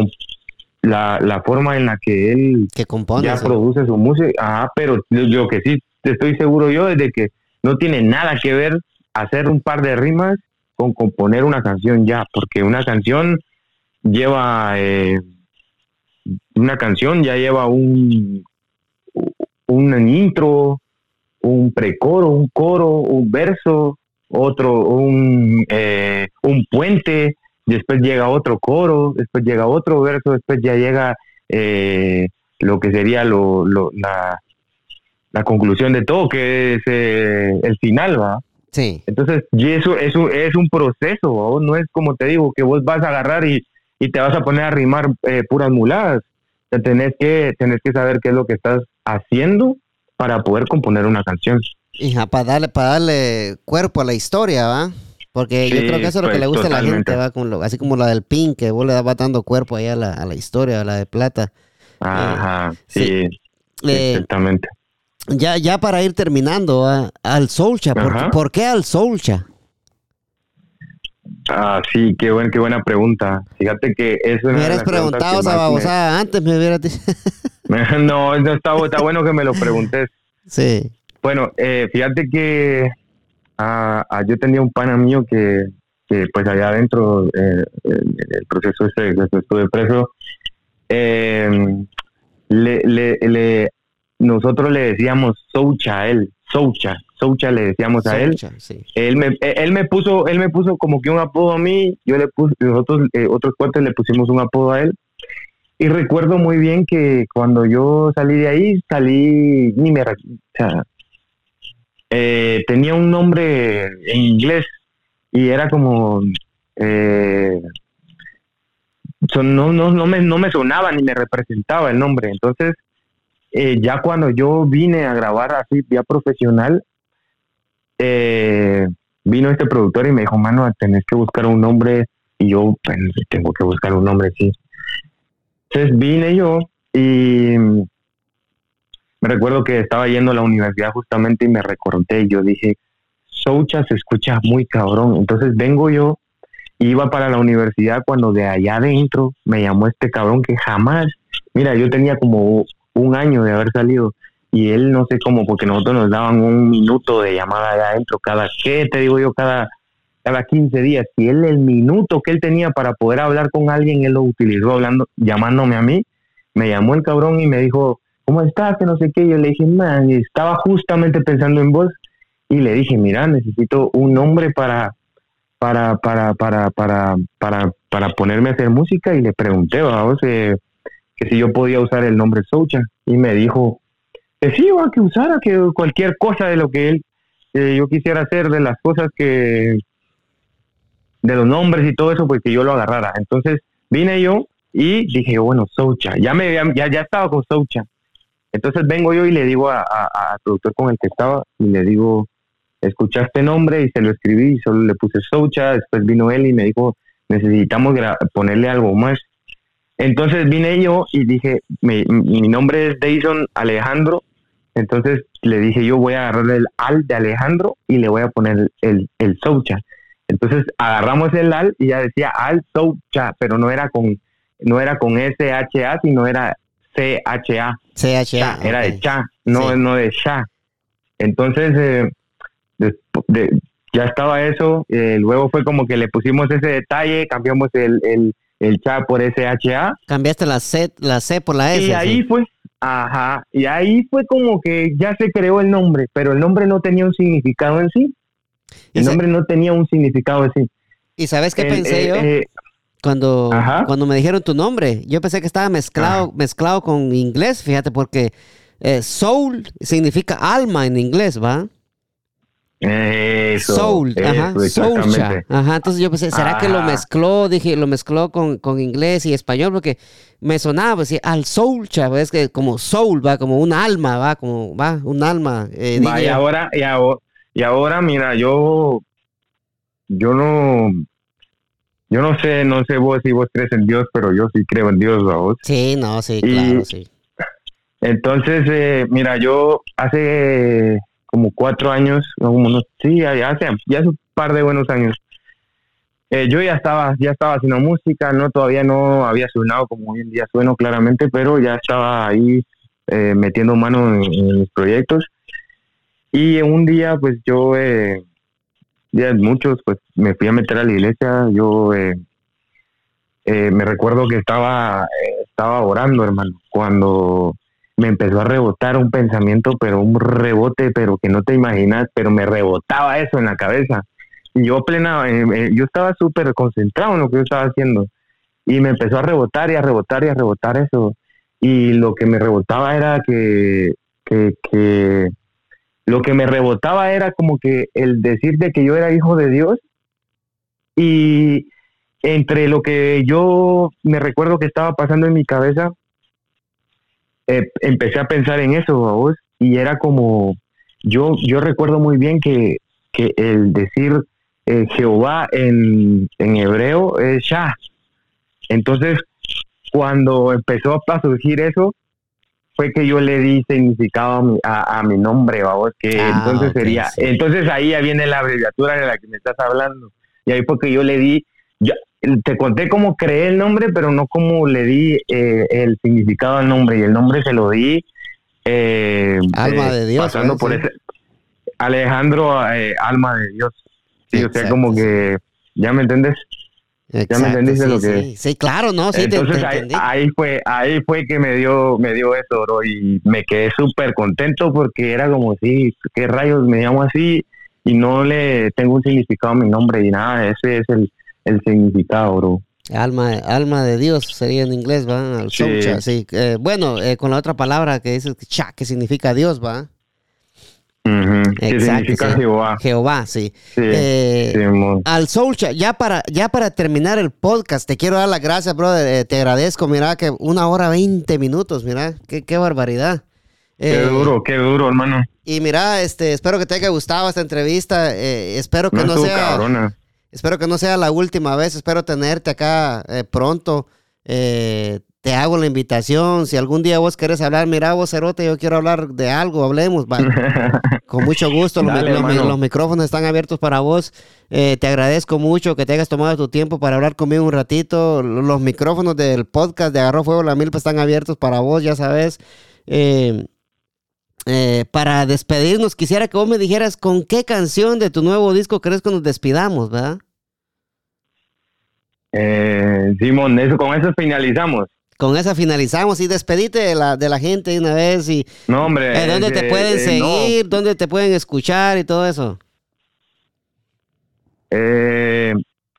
la, la forma en la que él que compone, ya produce su música, ah, pero lo que sí estoy seguro yo es de que no tiene nada que ver hacer un par de rimas con componer una canción ya, porque una canción lleva, eh, una canción ya lleva un, un intro, un precoro, un coro, un verso, otro, un, eh, un puente, después llega otro coro, después llega otro verso, después ya llega eh, lo que sería lo, la, la conclusión de todo, que es el final, ¿va? Entonces, y eso, eso es un proceso, no es como te digo, que vos vas a agarrar y, te vas a poner a rimar eh, puras muladas. Te tenés que, tenés que saber qué es lo que estás haciendo para poder componer una canción. Hija, para darle, para darle cuerpo a la historia, ¿va? Porque yo creo que eso es lo que le gusta a la gente, ¿va? así como la del Pink, que vos le vas dando cuerpo ahí a la, a la historia, a la de plata. Ajá, eh, sí, eh, exactamente. Ya, ya para ir terminando, al Soulcha, ¿por, qué al Soulcha? Ah, sí, qué, buen, qué buena pregunta. Fíjate que eso Me hubieras preguntado esa babosada antes, me hubieras dicho. <laughs> no, no está, está, bueno que me lo preguntes. <laughs> Sí. Bueno, eh, fíjate que ah, yo tenía un pana mío que, que pues allá adentro, eh, el proceso ese de estuve preso, eh, le, le, le nosotros le decíamos Soucha a él, Soucha, Soucha le decíamos a él. Él me, él me puso, él me puso como que un apodo a mí, yo le puse, nosotros eh, otros cuates le pusimos un apodo a él. Y recuerdo muy bien que cuando yo salí de ahí, salí, ni me, o sea, eh, tenía un nombre en inglés y era como eh, no, no, no, me, no me sonaba ni me representaba el nombre. Entonces, eh, ya cuando yo vine a grabar así, ya profesional, eh, vino este productor y me dijo, mano, tenés que buscar un nombre. Y yo, pues, tengo que buscar un nombre, sí. Entonces vine yo y me recuerdo que estaba yendo a la universidad justamente y me recordé yo dije, Soucha se escucha muy cabrón. Entonces vengo yo, iba para la universidad cuando de allá adentro me llamó este cabrón que jamás, mira, yo tenía como un año de haber salido y él no sé cómo, porque nosotros nos daban un minuto de llamada allá adentro cada, ¿qué te digo yo? Cada, cada 15 días. Y él el minuto que él tenía para poder hablar con alguien, él lo utilizó hablando, llamándome a mí. Me llamó el cabrón y me dijo, ¿cómo estás? Que no sé qué. Yo le dije, man, estaba justamente pensando en vos y le dije, mira, necesito un nombre para, para, para, para, para, para, para ponerme a hacer música y le pregunté, vamos, eh, que si yo podía usar el nombre Socha y me dijo que sí, va, que usara, que cualquier cosa de lo que él, yo quisiera hacer, de las cosas que, de los nombres y todo eso, pues que yo lo agarrara. Entonces vine yo y dije, bueno, Socha, ya me ya, ya estaba con Socha. Entonces vengo yo y le digo al productor con el que estaba, y le digo, escuchaste este nombre y se lo escribí y solo le puse Socha, después vino él y me dijo, necesitamos ponerle algo más. Entonces vine yo y dije, mi, nombre es Dayson Alejandro, entonces le dije yo voy a agarrar el al de Alejandro y le voy a poner el, el Soucha. Entonces agarramos el al y ya decía al Soucha, pero no era con no era con SHA, sino era CHA. CHA. era de cha, no, no de sha. Entonces, eh, ya estaba eso, eh, luego fue como que le pusimos ese detalle, cambiamos el, el, el cha por SHA. Cambiaste la C, la C por la S. Y ahí fue, ajá, y ahí fue como que ya se creó el nombre, pero el nombre no tenía un significado en sí. El nombre no tenía un significado en sí. ¿Y sabes qué pensé yo? Eh, cuando, cuando me dijeron tu nombre, yo pensé que estaba mezclado, mezclado con inglés, fíjate, porque eh, soul significa alma en inglés, ¿va? soul, ajá, ajá. Entonces yo pensé, ¿será que lo mezcló? Dije, lo mezcló con, con inglés y español porque me sonaba, pues, al soul, es que como soul, va, como un alma, va, como, va, un alma. Eh, y ahora, y ahora, y ahora, mira, yo, yo no, yo no sé, no sé vos si vos crees en Dios, pero yo sí creo en Dios, vos. Sí, no, sí, claro, sí. Entonces, eh, mira, yo hace como cuatro años, como unos, sí, ya hace, ya hace un par de buenos años. Eh, yo ya estaba, ya estaba haciendo música, no todavía no había sonado como hoy en día sueno claramente, pero ya estaba ahí eh, metiendo mano en, mis proyectos. Y un día, pues yo, eh, ya muchos, pues me fui a meter a la iglesia. Yo me recuerdo que estaba, estaba orando, hermano, cuando me empezó a rebotar un pensamiento, pero un rebote, pero que no te imaginas, pero me rebotaba eso en la cabeza. Y yo plena, eh, eh, yo estaba súper concentrado en lo que yo estaba haciendo. Y me empezó a rebotar y a rebotar y a rebotar eso. Y lo que me rebotaba era que, que, que lo que me rebotaba era como que el decir de que yo era hijo de Dios y entre lo que yo me recuerdo que estaba pasando en mi cabeza eh, empecé a pensar en eso, vos, y era como, yo, yo recuerdo muy bien que, que el decir eh, Jehová en, en, hebreo es Shah. Entonces, cuando empezó a surgir eso, fue que yo le di significado a mi, nombre, vamos, que ah, entonces sería, entonces ahí ya viene la abreviatura de la que me estás hablando. Y ahí porque yo le di, te conté cómo creé el nombre, pero no cómo le di eh, el significado al nombre. Y el nombre se lo di. Eh, alma de Dios. Pasando por ese. Alejandro, eh, alma de Dios. Sí, o sea, como que. ¿Ya me ¿Ya me entendiste lo que sí, sí, claro, no, sí, Entonces ahí, fue, ahí fue que me dio, me dio eso, bro, y me quedé súper contento porque era como, sí, qué rayos, me llamo así y no le tengo un significado a mi nombre y nada, ese es el, el significado, bro. Alma, alma de Dios sería en inglés, ¿va? Sí. sí. Eh, bueno, eh, con la otra palabra que dice cha, que significa Dios, ¿va? ¿Qué significa Jehová? Jehová, sí. Sí, Eh, al Soulcha, ya para, ya para terminar el podcast, te quiero dar las gracias, brother. Eh, te agradezco, mira, que una hora veinte minutos, mira, qué, qué barbaridad. Qué Eh, duro, qué duro, hermano. Y mira, este, espero que te haya gustado esta entrevista. espero que No sea, cabrona. espero que no sea la última vez. Espero tenerte acá pronto. Eh, te hago la invitación. Si algún día vos querés hablar, mira vos, Cerote, yo quiero hablar de algo, hablemos. va. <laughs> Con mucho gusto, los, Dale, micrófonos están abiertos para vos. Eh, te agradezco mucho que te hayas tomado tu tiempo para hablar conmigo un ratito. Los micrófonos del podcast de Agarró Fuego la Milpa están abiertos para vos, ya sabes. Eh, eh, para despedirnos, quisiera que vos me dijeras con qué canción de tu nuevo disco crees que nos despidamos, ¿verdad? Eh, Simón, eso, con eso finalizamos. Con esa finalizamos y despedite de la, de la gente de una vez y No, hombre. eh, dónde te pueden eh, no. seguir, dónde te pueden escuchar y todo eso. Eh,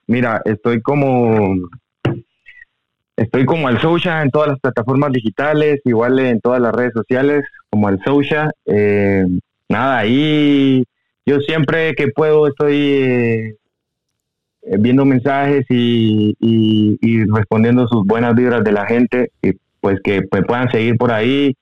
mira, estoy como estoy como al Sousha en todas las plataformas digitales, igual en todas las redes sociales, como al Sousha. Eh, nada, ahí yo siempre que puedo estoy viendo mensajes y, y- y respondiendo sus buenas vibras de la gente, y pues que me puedan seguir por ahí.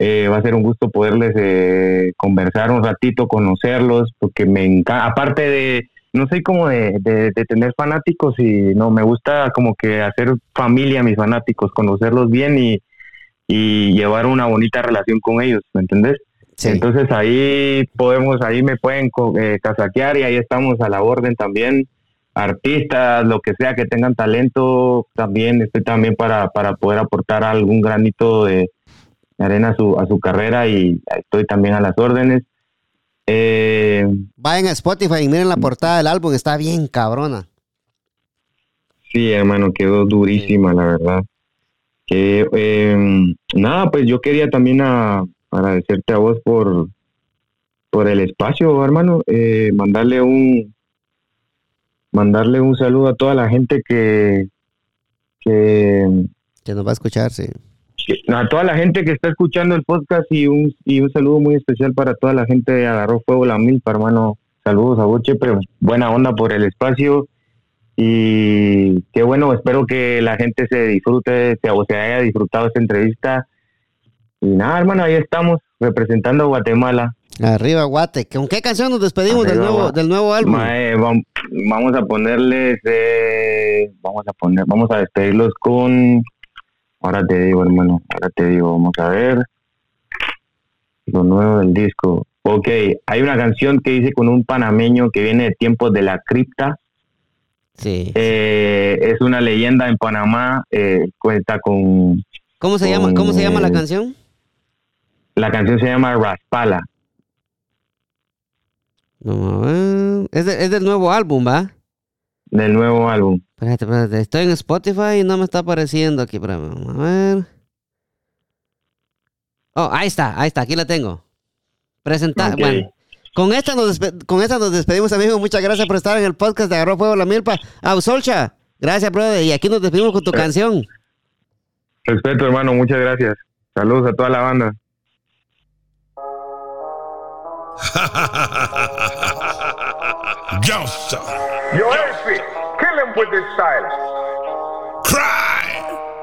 Eh, va a ser un gusto poderles eh, conversar un ratito, conocerlos, porque me encanta, aparte de, no soy como de, de- de tener fanáticos y no, me gusta como que hacer familia a mis fanáticos, conocerlos bien y, y llevar una bonita relación con ellos, ¿me entendés? Sí. Entonces ahí podemos, ahí me pueden eh, casaquear y ahí estamos a la orden también. Artistas, lo que sea que tengan talento, también estoy también para, para poder aportar algún granito de, de arena a su, a su carrera y estoy también a las órdenes. Eh, Vayan a Spotify y miren la portada del álbum, está bien cabrona. Sí, hermano, quedó durísima, la verdad. Que eh, nada, pues yo quería también a- agradecerte a vos por por el espacio, hermano. Eh, mandarle un mandarle un saludo a toda la gente que que Que nos va a escuchar, sí. que- a toda la gente que está escuchando el podcast y un y un saludo muy especial para toda la gente de Agarró Fuego la Milpa, hermano. Saludos a vos, Chepe. Buena onda por el espacio. Y qué bueno, espero que la gente se disfrute se- o se haya disfrutado esta entrevista. Y nada, hermano, ahí estamos representando a Guatemala. Arriba, Guate. ¿Con qué canción nos despedimos del nuevo, del nuevo álbum? Mae, vam- vamos a ponerles, eh, vamos a poner, vamos a despedirlos con, ahora te digo, hermano, ahora te digo, vamos a ver lo nuevo del disco. Ok, hay una canción que dice con un panameño que viene de tiempos de la cripta. Sí. Eh, es una leyenda en Panamá. eh, cuenta con ¿Cómo se llama, cómo se llama la canción? la canción se llama Raspala. Vamos a ver. Es, de- es del nuevo álbum, ¿va? del nuevo álbum. Espérate, espérate. Estoy en Spotify y no me está apareciendo aquí. Espérame, vamos a ver. Oh, ahí está, ahí está. Aquí la tengo. Presentar. Bueno, con esta, nos con esta nos despedimos, amigos. Muchas gracias por estar en el podcast de Agarró Fuego la Milpa. A Solcha. Gracias, brother. Y aquí nos despedimos con tu canción. Respeto, hermano, muchas gracias. Saludos a toda la banda. <laughs> Youngster, Yo, Elfie, kill him with this style. cry.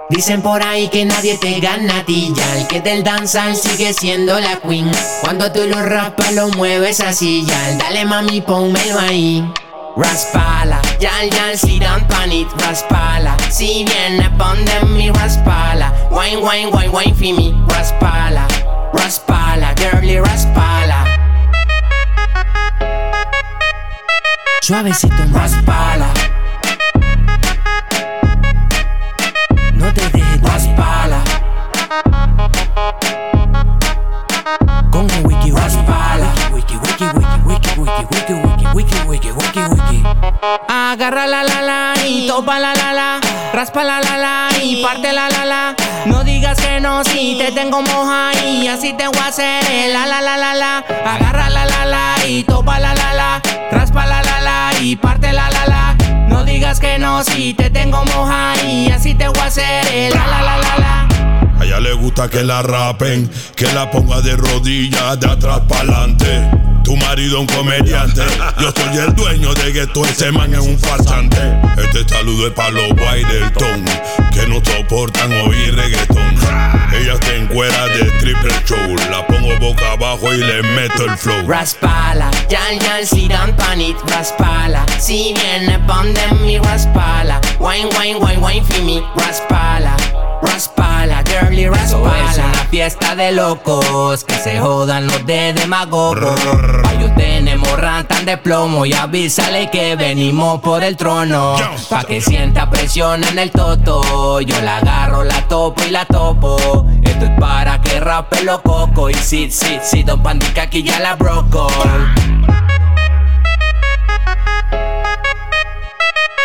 Dicen por ahí que nadie te gana a ti ya El que del danzal sigue siendo la queen. Cuando tú lo raspas lo mueves así ya Dale mami pónmelo ahí. Raspala, yal yal sit down pan it Raspala, si viene pon de mi raspala. Wine wine wine wine for me Raspala, raspala, girly raspala Suavecito raspala No te dejes raspala Con el wiki raspala Wiki wiki wiki wiki wiki wiki wiki wiki wiki wiki wiki Agarra la la la y topa la la la Raspa la la la y parte la la la No digas que no si te tengo moja y así te voy a hacer la la la la la Agarra la la la y topa la la la Raspa la la y parte la la la. No digas que no si te tengo moja y así te voy a hacer el la la la la la A ella le gusta que la rapen, que la ponga de rodillas de atrás para adelante. Tu marido un comediante, yo soy el dueño de que todo ese man es un farsante. Este saludo es para los ton, que no soportan oír reggaetón. Ella está en cuera de triple show, la pongo boca abajo y le meto el flow. Raspala, yal yal si dan panit, raspala. Si viene pon de mi raspala. Wine, wine, wine, wine me, raspala. Raspala, girly raspala. Es una fiesta de locos, que se jodan los de demagogos. Ellos tenemos rantan de plomo y avísale que venimos por el trono. Pa' que sienta presión en el toto. Yo la agarro, la topo y la topo. Esto es para que rape lo coco. Y si, si, si, don Pandica aquí ya la broco.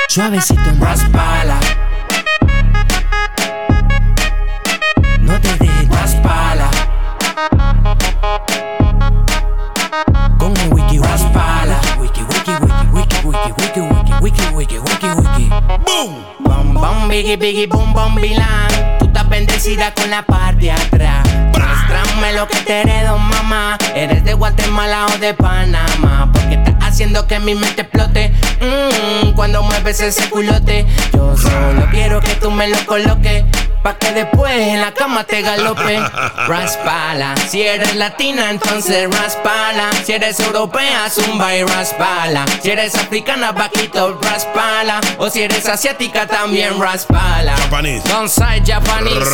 Suavecito, raspala. Wiki, wiki, wiki, wiki. ¡Boom! Bom, bom, biggie, biggie, boom, bom, bilan. Tú estás bendecida con la parte de atrás. Muéstrame lo que te heredo, mamá. Eres de Guatemala o de Panamá. Porque haciendo que mi mente explote. Mm, cuando mueves ese culote. Yo solo quiero que tú me lo coloques. Pa' que después en la cama te galope. Raspala. Si eres latina, entonces raspala. Si eres europea, zumba y raspala. Si eres africana, vaquito, raspala. O si eres asiática, también raspala. Japanese. Don't side Japanese.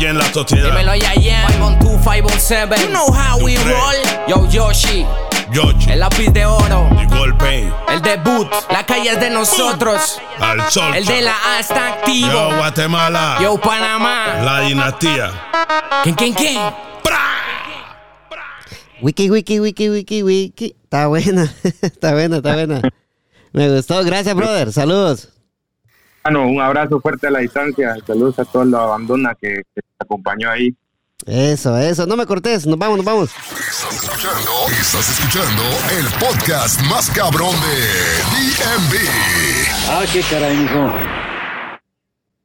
En la sociedad. Dímelo ya, yeah. 512, 507. You know how we roll. Yo, Yoshi. Yoshi. El lápiz de oro. Y golpe. El debut. La calle es de nosotros. Al sol. El de la A está Yo, activo. Guatemala. Yo, Panamá. La dinastía. ¿Quién, quién, quién? Wiki, wiki, wiki, wiki, wiki. Está buena, <laughs> está buena, está buena. Me gustó, gracias, brother. Saludos. Bueno, un abrazo fuerte a la distancia. Saludos a toda la abandona que, que te acompañó ahí. Eso, eso. No me cortes, nos vamos, nos vamos. Estás escuchando, estás escuchando el podcast más cabrón de DMV. Ah, qué caray.